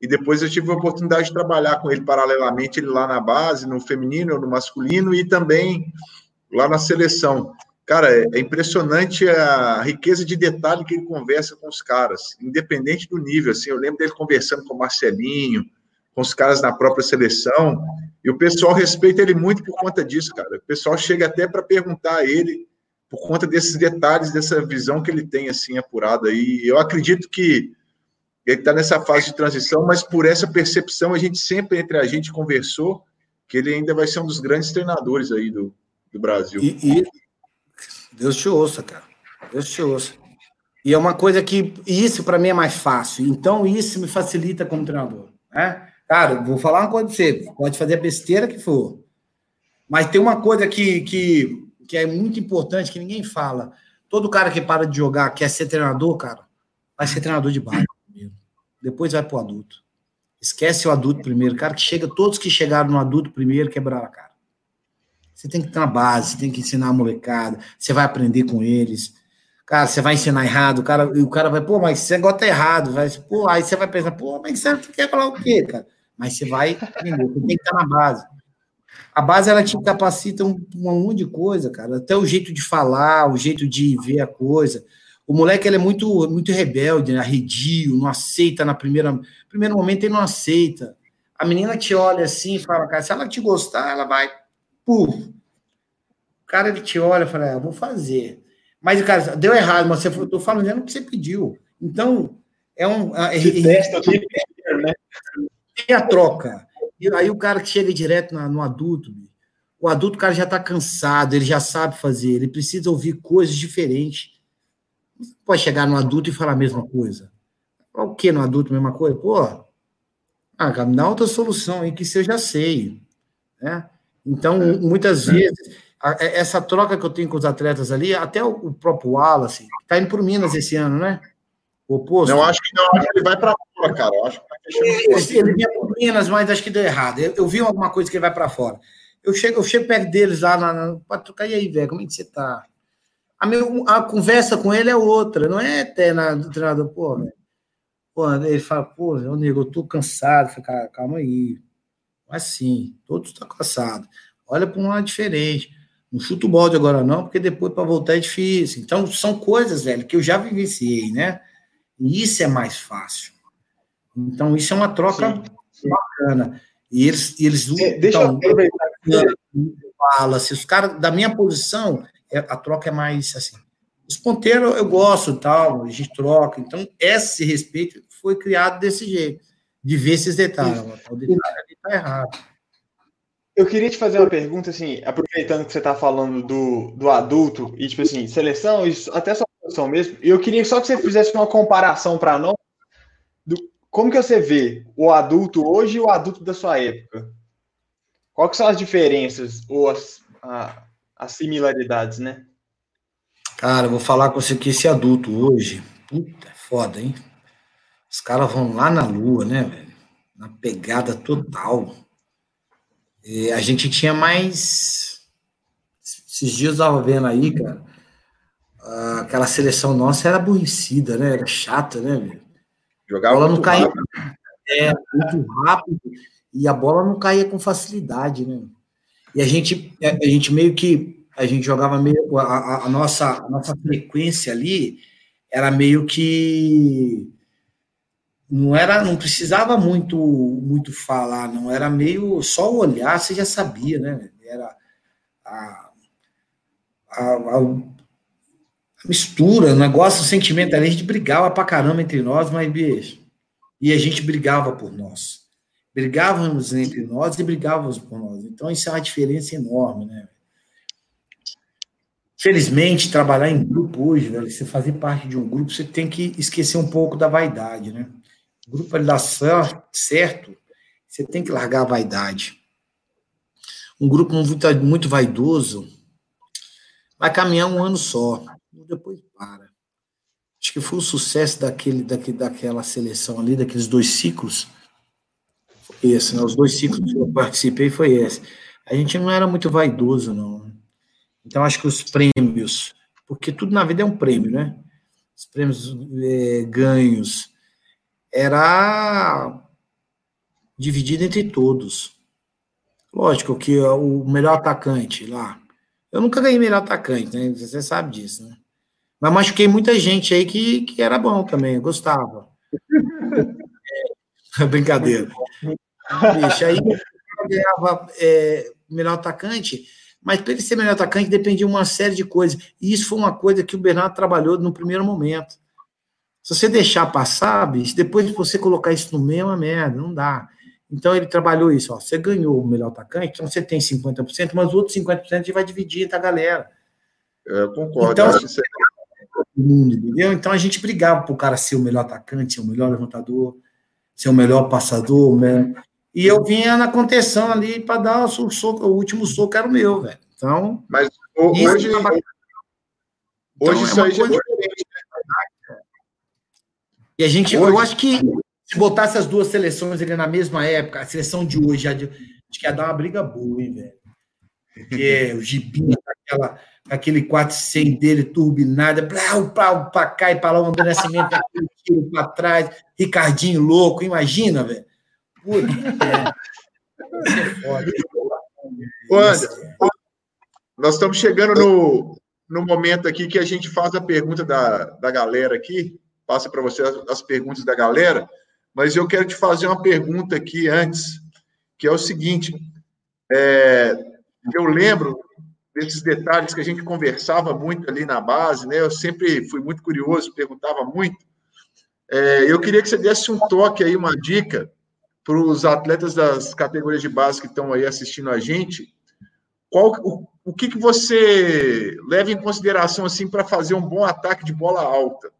e depois eu tive a oportunidade de trabalhar com ele paralelamente, ele lá na base, no feminino, no masculino e também lá na seleção. Cara, é, é impressionante a riqueza de detalhe que ele conversa com os caras, independente do nível. Assim, eu lembro dele conversando com o Marcelinho, com os caras na própria seleção, e o pessoal respeita ele muito por conta disso, cara. O pessoal chega até para perguntar a ele por conta desses detalhes, dessa visão que ele tem assim apurada aí. Eu acredito que ele está nessa fase de transição, mas por essa percepção a gente sempre entre a gente conversou que ele ainda vai ser um dos grandes treinadores aí do, do Brasil. E, e Deus te ouça, cara. Deus te ouça. E é uma coisa que isso para mim é mais fácil. Então isso me facilita como treinador, né? Cara, vou falar uma coisa pra você. Pode fazer a besteira que for. Mas tem uma coisa que, que, que é muito importante que ninguém fala. Todo cara que para de jogar quer ser treinador, cara, vai ser treinador de base primeiro. Depois vai pro adulto. Esquece o adulto primeiro. Cara que chega, todos que chegaram no adulto primeiro quebraram a cara. Você tem que estar na base, você tem que ensinar a molecada, você vai aprender com eles. Cara, você vai ensinar errado, o cara, o cara vai, pô, mas você gosta errado, vai, pô, aí você vai pensar, pô, mas você quer falar o quê, cara? Mas você vai aprender, você tem que estar na base. A base, ela te capacita um, um monte de coisa, cara, até o jeito de falar, o jeito de ver a coisa. O moleque, ele é muito, muito rebelde, né? arredio, não aceita na primeira, primeiro momento, ele não aceita. A menina te olha assim e fala, cara, se ela te gostar, ela vai, puf. O cara, ele te olha e fala, ah, vou fazer. Mas, cara, deu errado, mas você estou falando o que você pediu. Então, é um. É, é, né? Tem a troca. E aí o cara que chega direto na, no adulto, o adulto, o cara já está cansado, ele já sabe fazer, ele precisa ouvir coisas diferentes. Não pode chegar no adulto e falar a mesma coisa. O que no adulto, mesma coisa? Pô, ah, cara, me dá outra solução aí que isso eu já sei. Né? Então, muitas vezes é, essa troca que eu tenho com os atletas ali, até o, próprio Wallace, está indo para o Minas esse ano, né? O oposto. Não, acho que não, acho que ele vai para fora, cara. Eu acho que tá ele vinha para Minas, mas acho que deu errado. Eu, eu, vi alguma coisa que ele vai para fora. Eu chego, eu chego perto deles lá na, para trocar, e aí, velho, como é que você tá? A, meu, a conversa com ele é outra, não é até na, do treinador, pô, velho. Pô, ele fala, pô, meu nego, eu tô cansado. Eu falo, calma aí. Mas sim, todos estão cansados. Olha para um lado diferente. Não chuta o balde agora não, porque depois para voltar é difícil. Então, são coisas, velho, que eu já vivenciei, né? E isso é mais fácil. Então, isso é uma troca Sim. bacana. E eles, eles é, Deixa então, eu aproveitar. Fala, se os caras, da minha posição, é, a troca é mais assim. Os ponteiros eu gosto tal, a gente troca. Então, esse respeito foi criado desse jeito, de ver esses detalhes. O detalhe ali está errado. Eu queria te fazer uma pergunta, assim, aproveitando que você está falando do, do adulto e, tipo assim, seleção, até sua mesmo, e eu queria só que você fizesse uma comparação para nós do como que você vê o adulto hoje e o adulto da sua época. Quais são as diferenças ou as, a, as similaridades, né? Cara, eu vou falar com você que esse adulto hoje, puta, é foda, hein? Os caras vão lá na lua, né, velho? Na pegada total. E a gente tinha mais. Esses dias eu estava vendo aí, cara, aquela seleção nossa era aborrecida, né? Era chata, né? Jogava a bola não caía. Rápido. É, muito rápido. E a bola não caía com facilidade, né? E a gente, a gente meio que. A gente jogava meio. A, a, a nossa, a nossa frequência ali era meio que não era, não precisava muito, muito falar, não era meio só olhar, você já sabia, né? Era a, a, a mistura, negócio, sentimento, a gente brigava pra caramba entre nós, mas bicho, e a gente brigava por nós, brigávamos entre nós e brigávamos por nós. Então isso é uma diferença enorme, né? Felizmente, trabalhar em grupo hoje, velho, você fazer parte de um grupo, você tem que esquecer um pouco da vaidade, né? O grupo ele dá certo, você tem que largar a vaidade. Um grupo muito, muito vaidoso vai caminhar um ano só, depois para. Acho que foi o sucesso daquele, daquele, daquela seleção ali, daqueles dois ciclos. Foi esse, né? Os dois ciclos que eu participei foi esse. A gente não era muito vaidoso, não. Então, acho que os prêmios, porque tudo na vida é um prêmio, né? Os prêmios é, ganhos, era dividido entre todos. Lógico que o melhor atacante lá. Eu nunca ganhei melhor atacante, né? Você sabe disso, né? Mas machuquei muita gente aí que, que era bom também, eu gostava. é, brincadeira. Bicho, aí eu ganhava é, melhor atacante, Mas para ele ser melhor atacante dependia de uma série de coisas. E isso foi uma coisa que o Bernardo trabalhou no primeiro momento. Se você deixar passar, bicho, depois de você colocar isso no meio, é uma merda, não dá. Então ele trabalhou isso, ó, você ganhou o melhor atacante, então você tem 50%, mas os outros 50% a gente vai dividir entre a galera. Eu concordo. Então, acho que mundo, entendeu? Então a gente brigava para o cara ser o melhor atacante, ser o melhor levantador, ser o melhor passador, né? E eu vinha na contenção ali para dar o, soco, o último soco era o meu, velho. Então. Mas hoje. Hoje, hoje isso, então, é isso aí já é diferente, né? E a gente, hoje, eu acho que se botasse as duas seleções ali na mesma época, a seleção de hoje, acho que ia dar uma briga boa, hein, velho? Porque o Gibinha, aquela aquele 400 dele turbinado, para cá e para lá, um Nascimento, aquele tiro para trás, Ricardinho louco, imagina, velho. Puta, é. nós estamos chegando no, no momento aqui que a gente faz a pergunta da, da galera aqui, passa para você as, as perguntas da galera, mas eu quero te fazer uma pergunta aqui antes, que é o seguinte, é, eu lembro desses detalhes que a gente conversava muito ali na base, né? Eu sempre fui muito curioso, perguntava muito. É, eu queria que você desse um toque aí, uma dica para os atletas das categorias de base que estão aí assistindo a gente. Qual o, o que, que você leva em consideração assim para fazer um bom ataque de bola alta?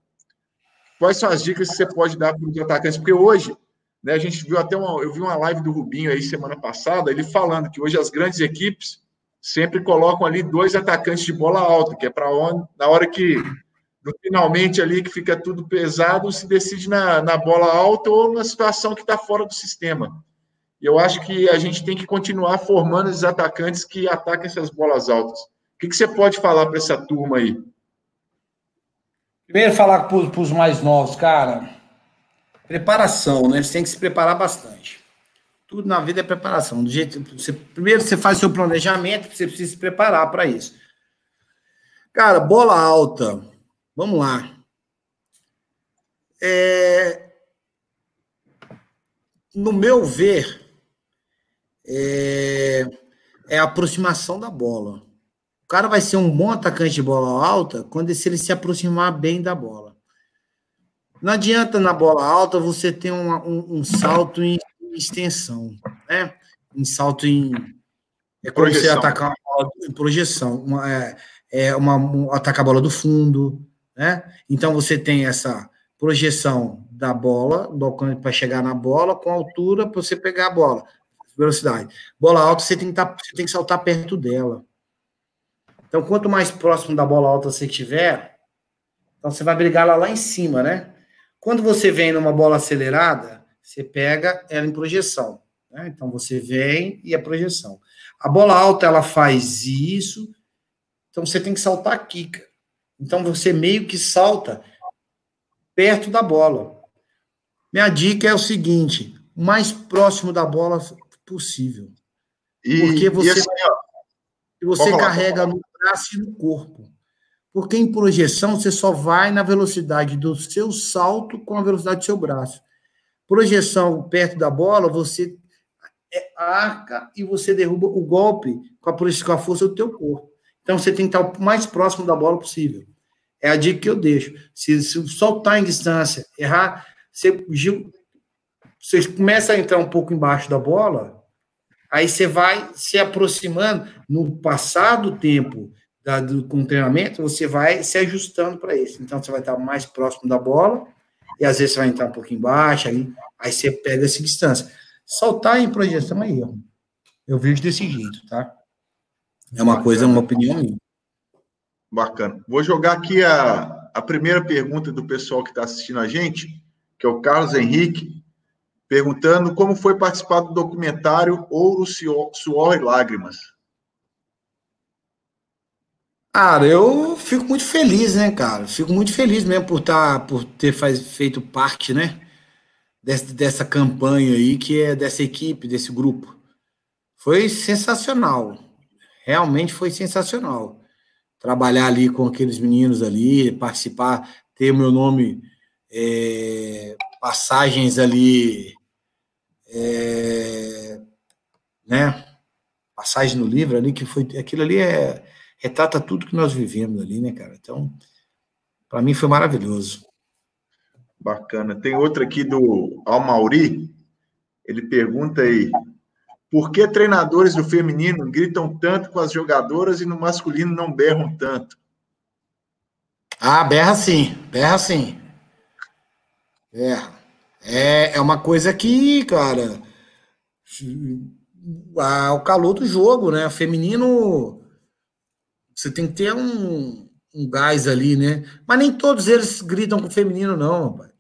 Quais são as dicas que você pode dar para os atacantes? Porque hoje, né, a gente viu até uma, eu vi uma live do Rubinho aí semana passada, ele falando que hoje as grandes equipes sempre colocam ali dois atacantes de bola alta, que é para onde, na hora que finalmente ali que fica tudo pesado, se decide na, na bola alta ou na situação que está fora do sistema. E eu acho que a gente tem que continuar formando esses atacantes que atacam essas bolas altas. O que, que você pode falar para essa turma aí? Primeiro, falar para os mais novos, cara. Preparação, né? Eles têm que se preparar bastante. Tudo na vida é preparação. Do jeito, você, primeiro você faz seu planejamento, você precisa se preparar para isso. Cara, bola alta. Vamos lá. É, no meu ver, é, é, a aproximação da bola. O cara vai ser um bom atacante de bola alta quando se ele se aproximar bem da bola. Não adianta na bola alta você ter um, um, um salto em extensão, né? Em salto em. É como projeção. você atacar uma bola em projeção. Uma, é, é uma, um, atacar a bola do fundo, né? Então você tem essa projeção da bola, do para chegar na bola, com altura para você pegar a bola, velocidade. Bola alta, você tem que, tá, você tem que saltar perto dela. Então, quanto mais próximo da bola alta você tiver, então você vai brigar lá, lá em cima, né? Quando você vem numa bola acelerada, você pega ela em projeção. Né? Então você vem e a projeção. A bola alta ela faz isso, então você tem que saltar aqui. Cara. Então você meio que salta perto da bola. Minha dica é o seguinte: o mais próximo da bola possível. E, porque você, assim, você carrega no braço e no corpo. Porque em projeção você só vai na velocidade do seu salto com a velocidade do seu braço. Projeção perto da bola, você é, arca e você derruba o golpe com a, com a força do teu corpo. Então você tem que estar o mais próximo da bola possível. É a dica que eu deixo. Se, se soltar em distância, errar, você, você começa a entrar um pouco embaixo da bola, aí você vai se aproximando. No passado tempo da, do, com o treinamento, você vai se ajustando para isso. Então você vai estar mais próximo da bola e às vezes você vai entrar um pouco embaixo, aí, aí você pega essa distância. Soltar em projeção é erro. Eu vejo desse jeito, tá? É uma coisa, uma opinião minha. Bacana. Vou jogar aqui a, a primeira pergunta do pessoal que está assistindo a gente, que é o Carlos Henrique, perguntando como foi participar do documentário Ouro, Suor e Lágrimas. Cara, eu fico muito feliz, né, cara? Fico muito feliz mesmo por, tá, por ter faz, feito parte, né, dessa, dessa campanha aí, que é dessa equipe, desse grupo. Foi sensacional. Realmente foi sensacional. Trabalhar ali com aqueles meninos ali, participar, ter o meu nome, é, passagens ali, é, né? passagem no livro ali que foi aquilo ali é retrata tudo que nós vivemos ali, né, cara? Então, para mim foi maravilhoso. Bacana. Tem outra aqui do Almauri. Ele pergunta aí: por que treinadores do feminino gritam tanto com as jogadoras e no masculino não berram tanto? Ah, berra sim, berra sim. Berra. É, é uma coisa que, cara, o calor do jogo, né? O feminino, você tem que ter um, um gás ali, né? Mas nem todos eles gritam com o feminino, não, rapaz.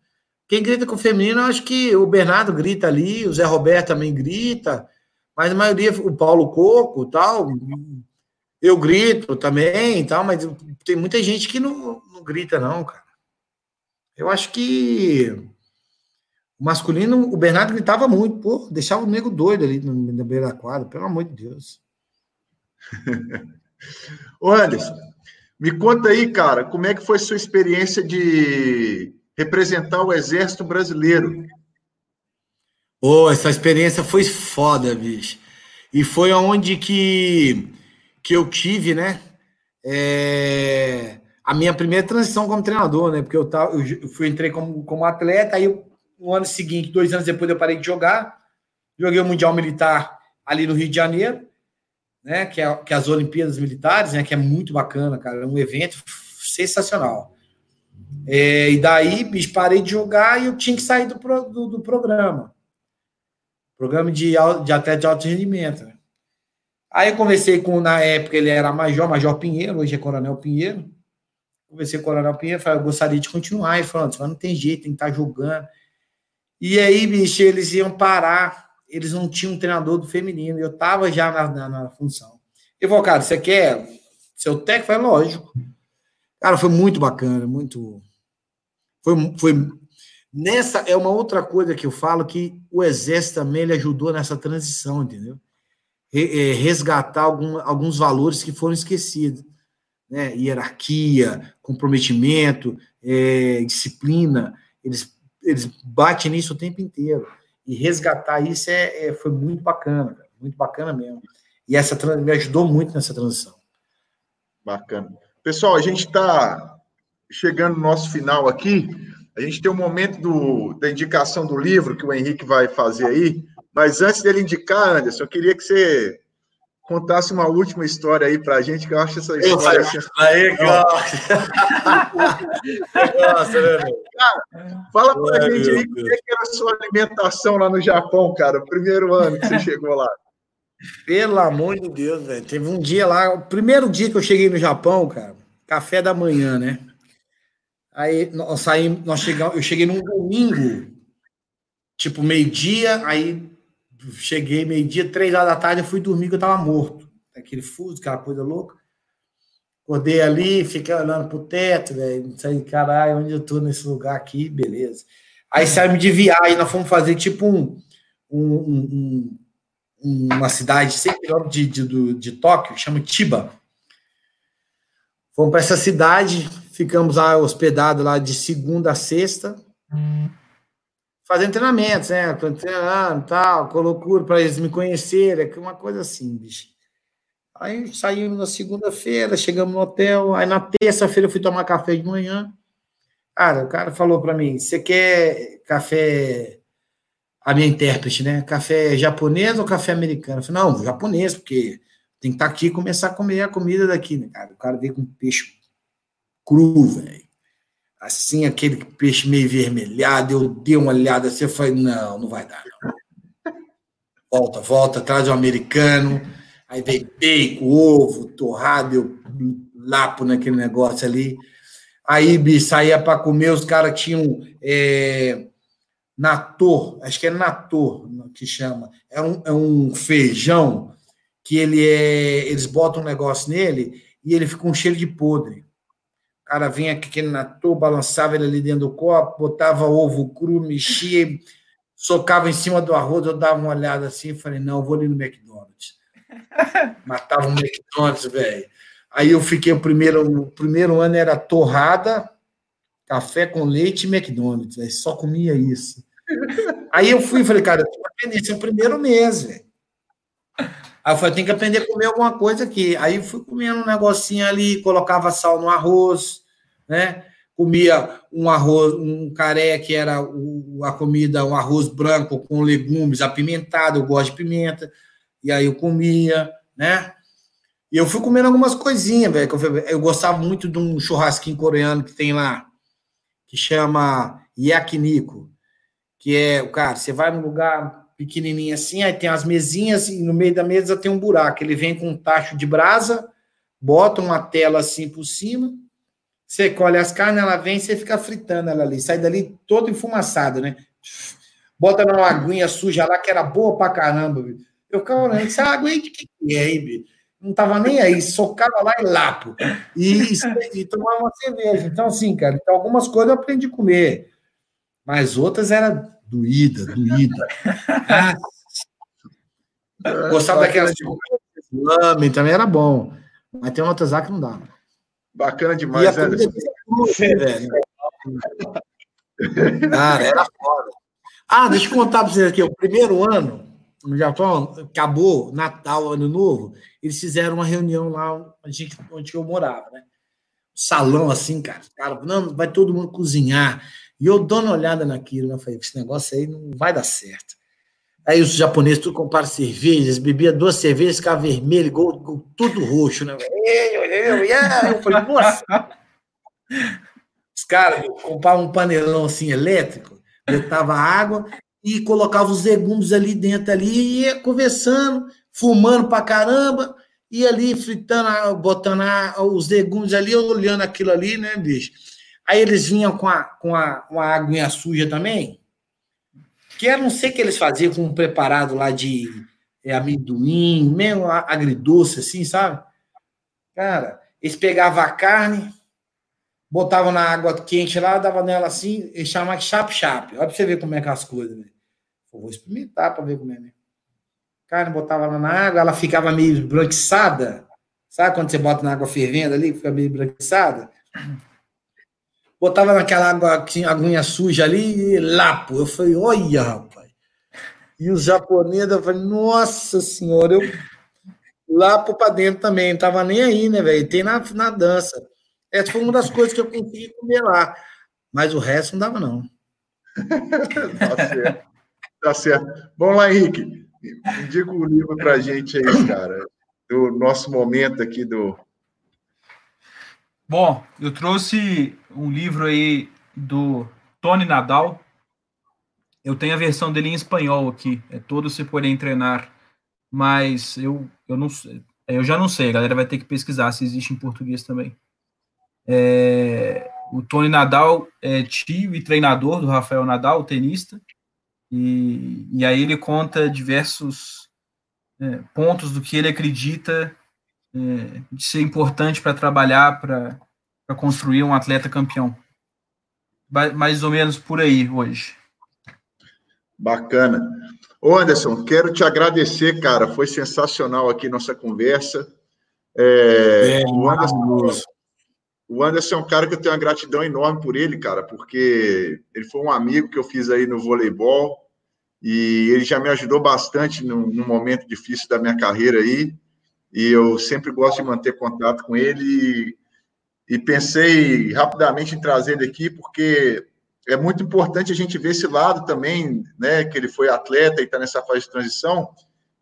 Quem grita com o feminino, acho que o Bernardo grita ali, o Zé Roberto também grita, mas a maioria, o Paulo Coco tal, eu grito também tal, mas tem muita gente que não, não grita, não, cara. Eu acho que o masculino, o Bernardo gritava muito, pô, deixava o nego doido ali na beira da quadra, pelo amor de Deus. Ô Anderson, me conta aí, cara, como é que foi sua experiência de representar o Exército Brasileiro. Oh, essa experiência foi foda, bicho. E foi aonde que, que eu tive, né? É, a minha primeira transição como treinador, né? Porque eu, tava, eu fui, entrei como, como atleta, aí eu, no ano seguinte, dois anos depois, eu parei de jogar. Joguei o Mundial Militar ali no Rio de Janeiro, né? Que é, que é as Olimpíadas Militares, né? Que é muito bacana, cara. É um evento sensacional. É, e daí, bicho, parei de jogar e eu tinha que sair do, do, do programa. Programa de, de atleta de alto rendimento. Né? Aí eu conversei com, na época, ele era Major, Major Pinheiro, hoje é Coronel Pinheiro. Conversei com o Coronel Pinheiro, falei, eu gostaria de continuar. E falando, mas não tem jeito, tem que estar tá jogando. E aí, bicho, eles iam parar, eles não tinham um treinador do feminino, eu tava já na, na, na função. Eu falei, cara, você quer seu técnico? Falei, lógico. Cara, foi muito bacana, muito. Foi, foi. Nessa é uma outra coisa que eu falo que o Exército também ele ajudou nessa transição, entendeu? É, resgatar algum, alguns valores que foram esquecidos. Né? Hierarquia, comprometimento, é, disciplina. Eles, eles batem nisso o tempo inteiro. E resgatar isso é, é foi muito bacana, cara, muito bacana mesmo. E essa me ajudou muito nessa transição. Bacana. Pessoal, a gente está chegando no nosso final aqui. A gente tem um momento do, da indicação do livro que o Henrique vai fazer aí. Mas antes dele indicar, Anderson, eu queria que você contasse uma última história aí para a gente, que eu acho essa história. Assim, aí, Nossa, né, cara, fala para a gente aí como é que era a sua alimentação lá no Japão, cara, o primeiro ano que você chegou lá. Pelo amor de Deus, velho. Teve um dia lá, o primeiro dia que eu cheguei no Japão, cara, café da manhã, né? Aí nós saímos, nós chegamos, eu cheguei num domingo, tipo meio-dia, aí cheguei meio-dia, três horas da tarde, eu fui dormir que eu tava morto. Aquele fuso, aquela coisa louca. Acordei ali, fiquei olhando pro teto, velho. Não sei, caralho, onde eu tô nesse lugar aqui, beleza. Aí saímos de viagem, nós fomos fazer tipo um, um, um uma cidade 100 quilômetros de, de, de Tóquio, chama Chiba. Fomos para essa cidade, ficamos lá hospedados lá de segunda a sexta, fazendo treinamentos, né? Treinando, tal, com loucura para eles me conhecerem, uma coisa assim, bicho. Aí saímos na segunda-feira, chegamos no hotel, aí na terça-feira eu fui tomar café de manhã. Cara, o cara falou para mim: você quer café a minha intérprete, né? Café japonês ou café americano? Eu falei, não, japonês, porque tem que estar tá aqui e começar a comer a comida daqui, né, cara? O cara veio com peixe cru, velho. Assim, aquele peixe meio vermelhado, eu dei uma olhada assim, eu falei, não, não vai dar, não. Volta, volta, traz o um americano, aí veio bacon, ovo, torrado, eu lapo naquele negócio ali. Aí, bicho, saía para comer, os caras tinham... É, Nator, acho que é Nator que chama. É um, é um feijão que ele é. Eles botam um negócio nele e ele fica um cheiro de podre. O cara vinha aquele Nator, balançava ele ali dentro do copo, botava ovo cru, mexia, socava em cima do arroz. Eu dava uma olhada assim e falei: não, eu vou ali no McDonald's. Matava o McDonald's, velho. Aí eu fiquei o primeiro, o primeiro ano era torrada, café com leite e McDonald's. Aí só comia isso. Aí eu fui e falei, cara, eu tô esse é o primeiro mês, velho. Aí eu falei, tem que aprender a comer alguma coisa aqui. Aí fui comendo um negocinho ali, colocava sal no arroz, né? Comia um arroz, um caré que era o, a comida, um arroz branco com legumes apimentado, eu gosto de pimenta. E aí eu comia, né? E eu fui comendo algumas coisinhas, velho. Eu, eu gostava muito de um churrasquinho coreano que tem lá, que chama yakiniku, que é, cara, você vai num lugar pequenininho assim, aí tem as mesinhas e no meio da mesa tem um buraco. Ele vem com um tacho de brasa, bota uma tela assim por cima, você colhe as carnes, ela vem, você fica fritando ela ali, sai dali todo enfumaçado, né? Bota numa aguinha suja lá que era boa pra caramba? Eu ficava olhando, essa água aí de que é, hein, bicho? não tava nem aí, socava lá e lapo. E, e, tomava uma cerveja. Então, assim, cara, então, algumas coisas eu aprendi a comer, mas outras era doída, doída. Ah, gostava daquelas lame, também era bom. Mas tem outras lá que não dá. Bacana demais, né? velho. Cara, era foda. Ah, deixa eu contar para vocês aqui. O primeiro ano, no Japão, acabou Natal, Ano Novo, eles fizeram uma reunião lá onde, onde eu morava, né? Salão assim, cara, cara, não, vai todo mundo cozinhar. E eu dou uma olhada naquilo, né? Falei, esse negócio aí não vai dar certo. Aí os japoneses tudo compraram cervejas, bebia duas cervejas, ficava vermelho, igual, igual tudo roxo, né? Eu falei, nossa! Os caras compravam um panelão assim elétrico, botava água, e colocava os legumes ali dentro ali e ia conversando, fumando pra caramba, e ali fritando, botando os legumes ali, olhando aquilo ali, né, bicho? Aí eles vinham com a, com a, uma aguinha suja também, que eu não sei o que eles faziam com um preparado lá de é, amendoim, meio agridoce, assim, sabe? Cara, eles pegavam a carne, botava na água quente lá, dava nela assim, e chamava de chap-chap. Olha pra você ver como é que é as coisas, né? Vou experimentar para ver como é, né? Carne, botava lá na água, ela ficava meio branquiçada. Sabe quando você bota na água fervendo ali, fica meio branquiçada? Botava naquela água, aguinha suja ali, e lapo. Eu falei, olha, rapaz. E os japoneses, eu falei, nossa senhora, eu lapo para dentro também, não tava nem aí, né, velho? Tem na, na dança. Essa foi uma das coisas que eu consegui comer lá. Mas o resto não dava, não. tá certo. Tá certo. Vamos lá, Henrique. Indica o um livro para a gente aí, cara. Do nosso momento aqui do. Bom, eu trouxe um livro aí do Tony Nadal. Eu tenho a versão dele em espanhol aqui. É todo se porém treinar. Mas eu, eu não eu já não sei, a galera vai ter que pesquisar se existe em português também. É, o Tony Nadal é tio e treinador do Rafael Nadal, tenista, e, e aí ele conta diversos é, pontos do que ele acredita é, de ser importante para trabalhar, para construir um atleta campeão. Mais ou menos por aí hoje. Bacana. Ô Anderson, quero te agradecer, cara. Foi sensacional aqui nossa conversa. É, é, o Anderson, o Anderson é um cara que eu tenho uma gratidão enorme por ele, cara, porque ele foi um amigo que eu fiz aí no voleibol e ele já me ajudou bastante num, num momento difícil da minha carreira aí. E eu sempre gosto de manter contato com ele e, e pensei rapidamente em trazer ele aqui porque é muito importante a gente ver esse lado também, né, que ele foi atleta e está nessa fase de transição,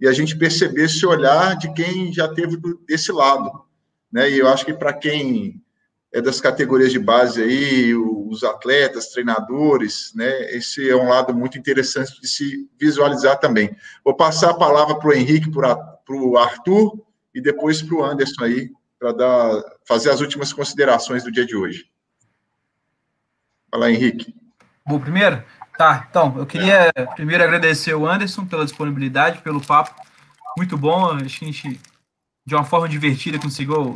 e a gente perceber esse olhar de quem já teve desse lado, né? E eu acho que para quem é das categorias de base aí, os atletas, treinadores, né? Esse é um lado muito interessante de se visualizar também. Vou passar a palavra para o Henrique, para o Arthur e depois para o Anderson aí, para dar, fazer as últimas considerações do dia de hoje. Fala, Henrique. Bom, primeiro? Tá, então, eu queria primeiro agradecer o Anderson pela disponibilidade, pelo papo. Muito bom, acho que a gente, de uma forma divertida, conseguiu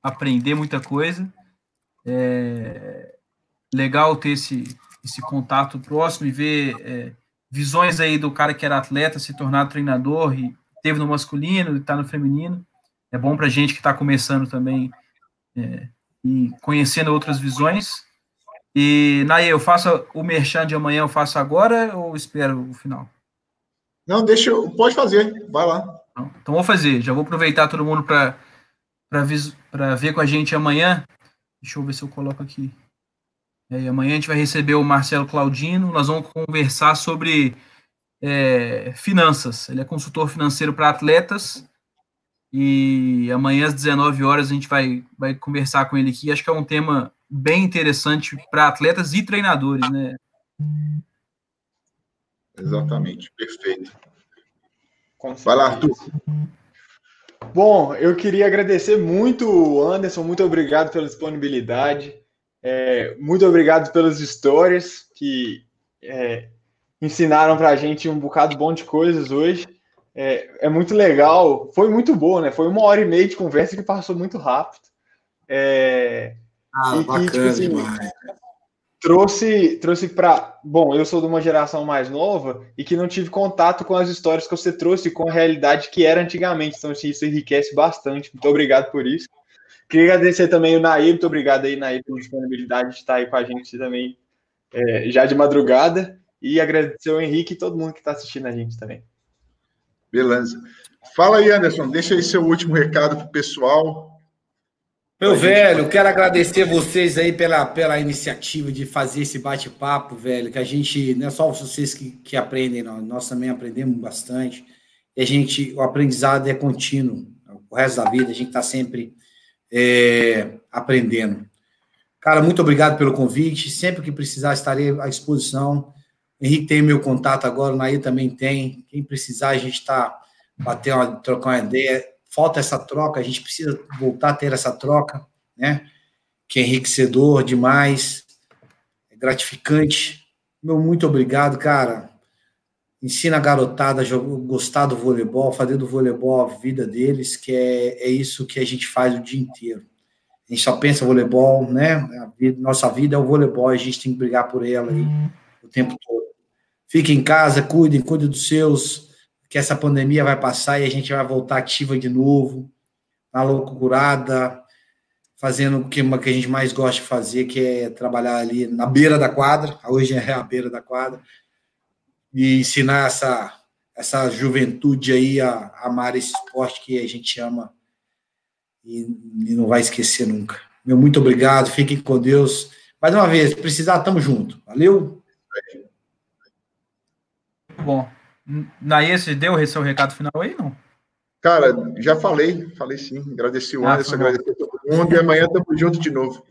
aprender muita coisa. É legal ter esse, esse contato próximo e ver é, visões aí do cara que era atleta se tornar treinador e teve no masculino e está no feminino. É bom para gente que está começando também é, e conhecendo outras visões. E, Naê, eu faço o merchan de amanhã, eu faço agora ou espero o final? Não, deixa eu. Pode fazer, vai lá. Então vou fazer, já vou aproveitar todo mundo para ver com a gente amanhã. Deixa eu ver se eu coloco aqui. É, amanhã a gente vai receber o Marcelo Claudino, nós vamos conversar sobre é, finanças. Ele é consultor financeiro para atletas. E amanhã às 19 horas a gente vai, vai conversar com ele aqui. Acho que é um tema bem interessante para atletas e treinadores, né? Exatamente, perfeito. Vai lá, Arthur. Bom, eu queria agradecer muito, Anderson. Muito obrigado pela disponibilidade. É, muito obrigado pelas histórias que é, ensinaram para a gente um bocado bom de coisas hoje. É, é, muito legal, foi muito boa, né? Foi uma hora e meia de conversa que passou muito rápido. É, ah, e bacana tipo assim, demais. Trouxe, trouxe para. Bom, eu sou de uma geração mais nova e que não tive contato com as histórias que você trouxe, com a realidade que era antigamente. Então, assim, isso enriquece bastante. Muito obrigado por isso. Queria agradecer também o Nair, muito obrigado aí, Nair, pela disponibilidade de estar aí com a gente também é, já de madrugada. E agradecer ao Henrique e todo mundo que está assistindo a gente também. Beleza. Fala aí, Anderson, deixa aí seu último recado para o pessoal. Meu velho, quero agradecer vocês aí pela, pela iniciativa de fazer esse bate-papo, velho, que a gente, não é só vocês que, que aprendem, não, nós também aprendemos bastante. E a gente, o aprendizado é contínuo, o resto da vida, a gente está sempre é, aprendendo. Cara, muito obrigado pelo convite. Sempre que precisar, estarei à disposição. Henrique tem meu contato agora, o Nair também tem. Quem precisar, a gente está batendo, trocar uma ideia. Falta essa troca, a gente precisa voltar a ter essa troca, né? Que é enriquecedor demais, é gratificante. Meu muito obrigado, cara. Ensina a garotada a gostar do voleibol, fazer do voleibol a vida deles, que é, é isso que a gente faz o dia inteiro. A gente só pensa voleibol, né? Vida, nossa vida é o voleibol, a gente tem que brigar por ela aí o tempo todo. Fiquem em casa, cuidem, cuidem dos seus, que essa pandemia vai passar e a gente vai voltar ativa de novo, na loucurada, fazendo o que, a gente mais gosta de fazer, que é trabalhar ali na beira da quadra, hoje é a beira da quadra, e ensinar essa, essa juventude aí a, a amar esse esporte que a gente ama e, e não vai esquecer nunca. Meu muito obrigado, fiquem com Deus. Mais uma vez, precisar, tamo junto. Valeu? Bom, Naê, você deu seu recado final aí, não? Cara, já falei, falei sim. Agradeci o ah, Anderson, agradeci a todo mundo e amanhã estamos juntos de novo.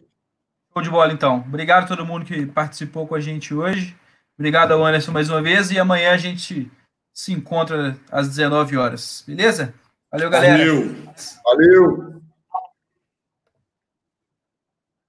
Show de bola, então. Obrigado a todo mundo que participou com a gente hoje. Obrigado ao Anderson mais uma vez e amanhã a gente se encontra às 19 horas, beleza? Valeu, galera. Valeu. Valeu.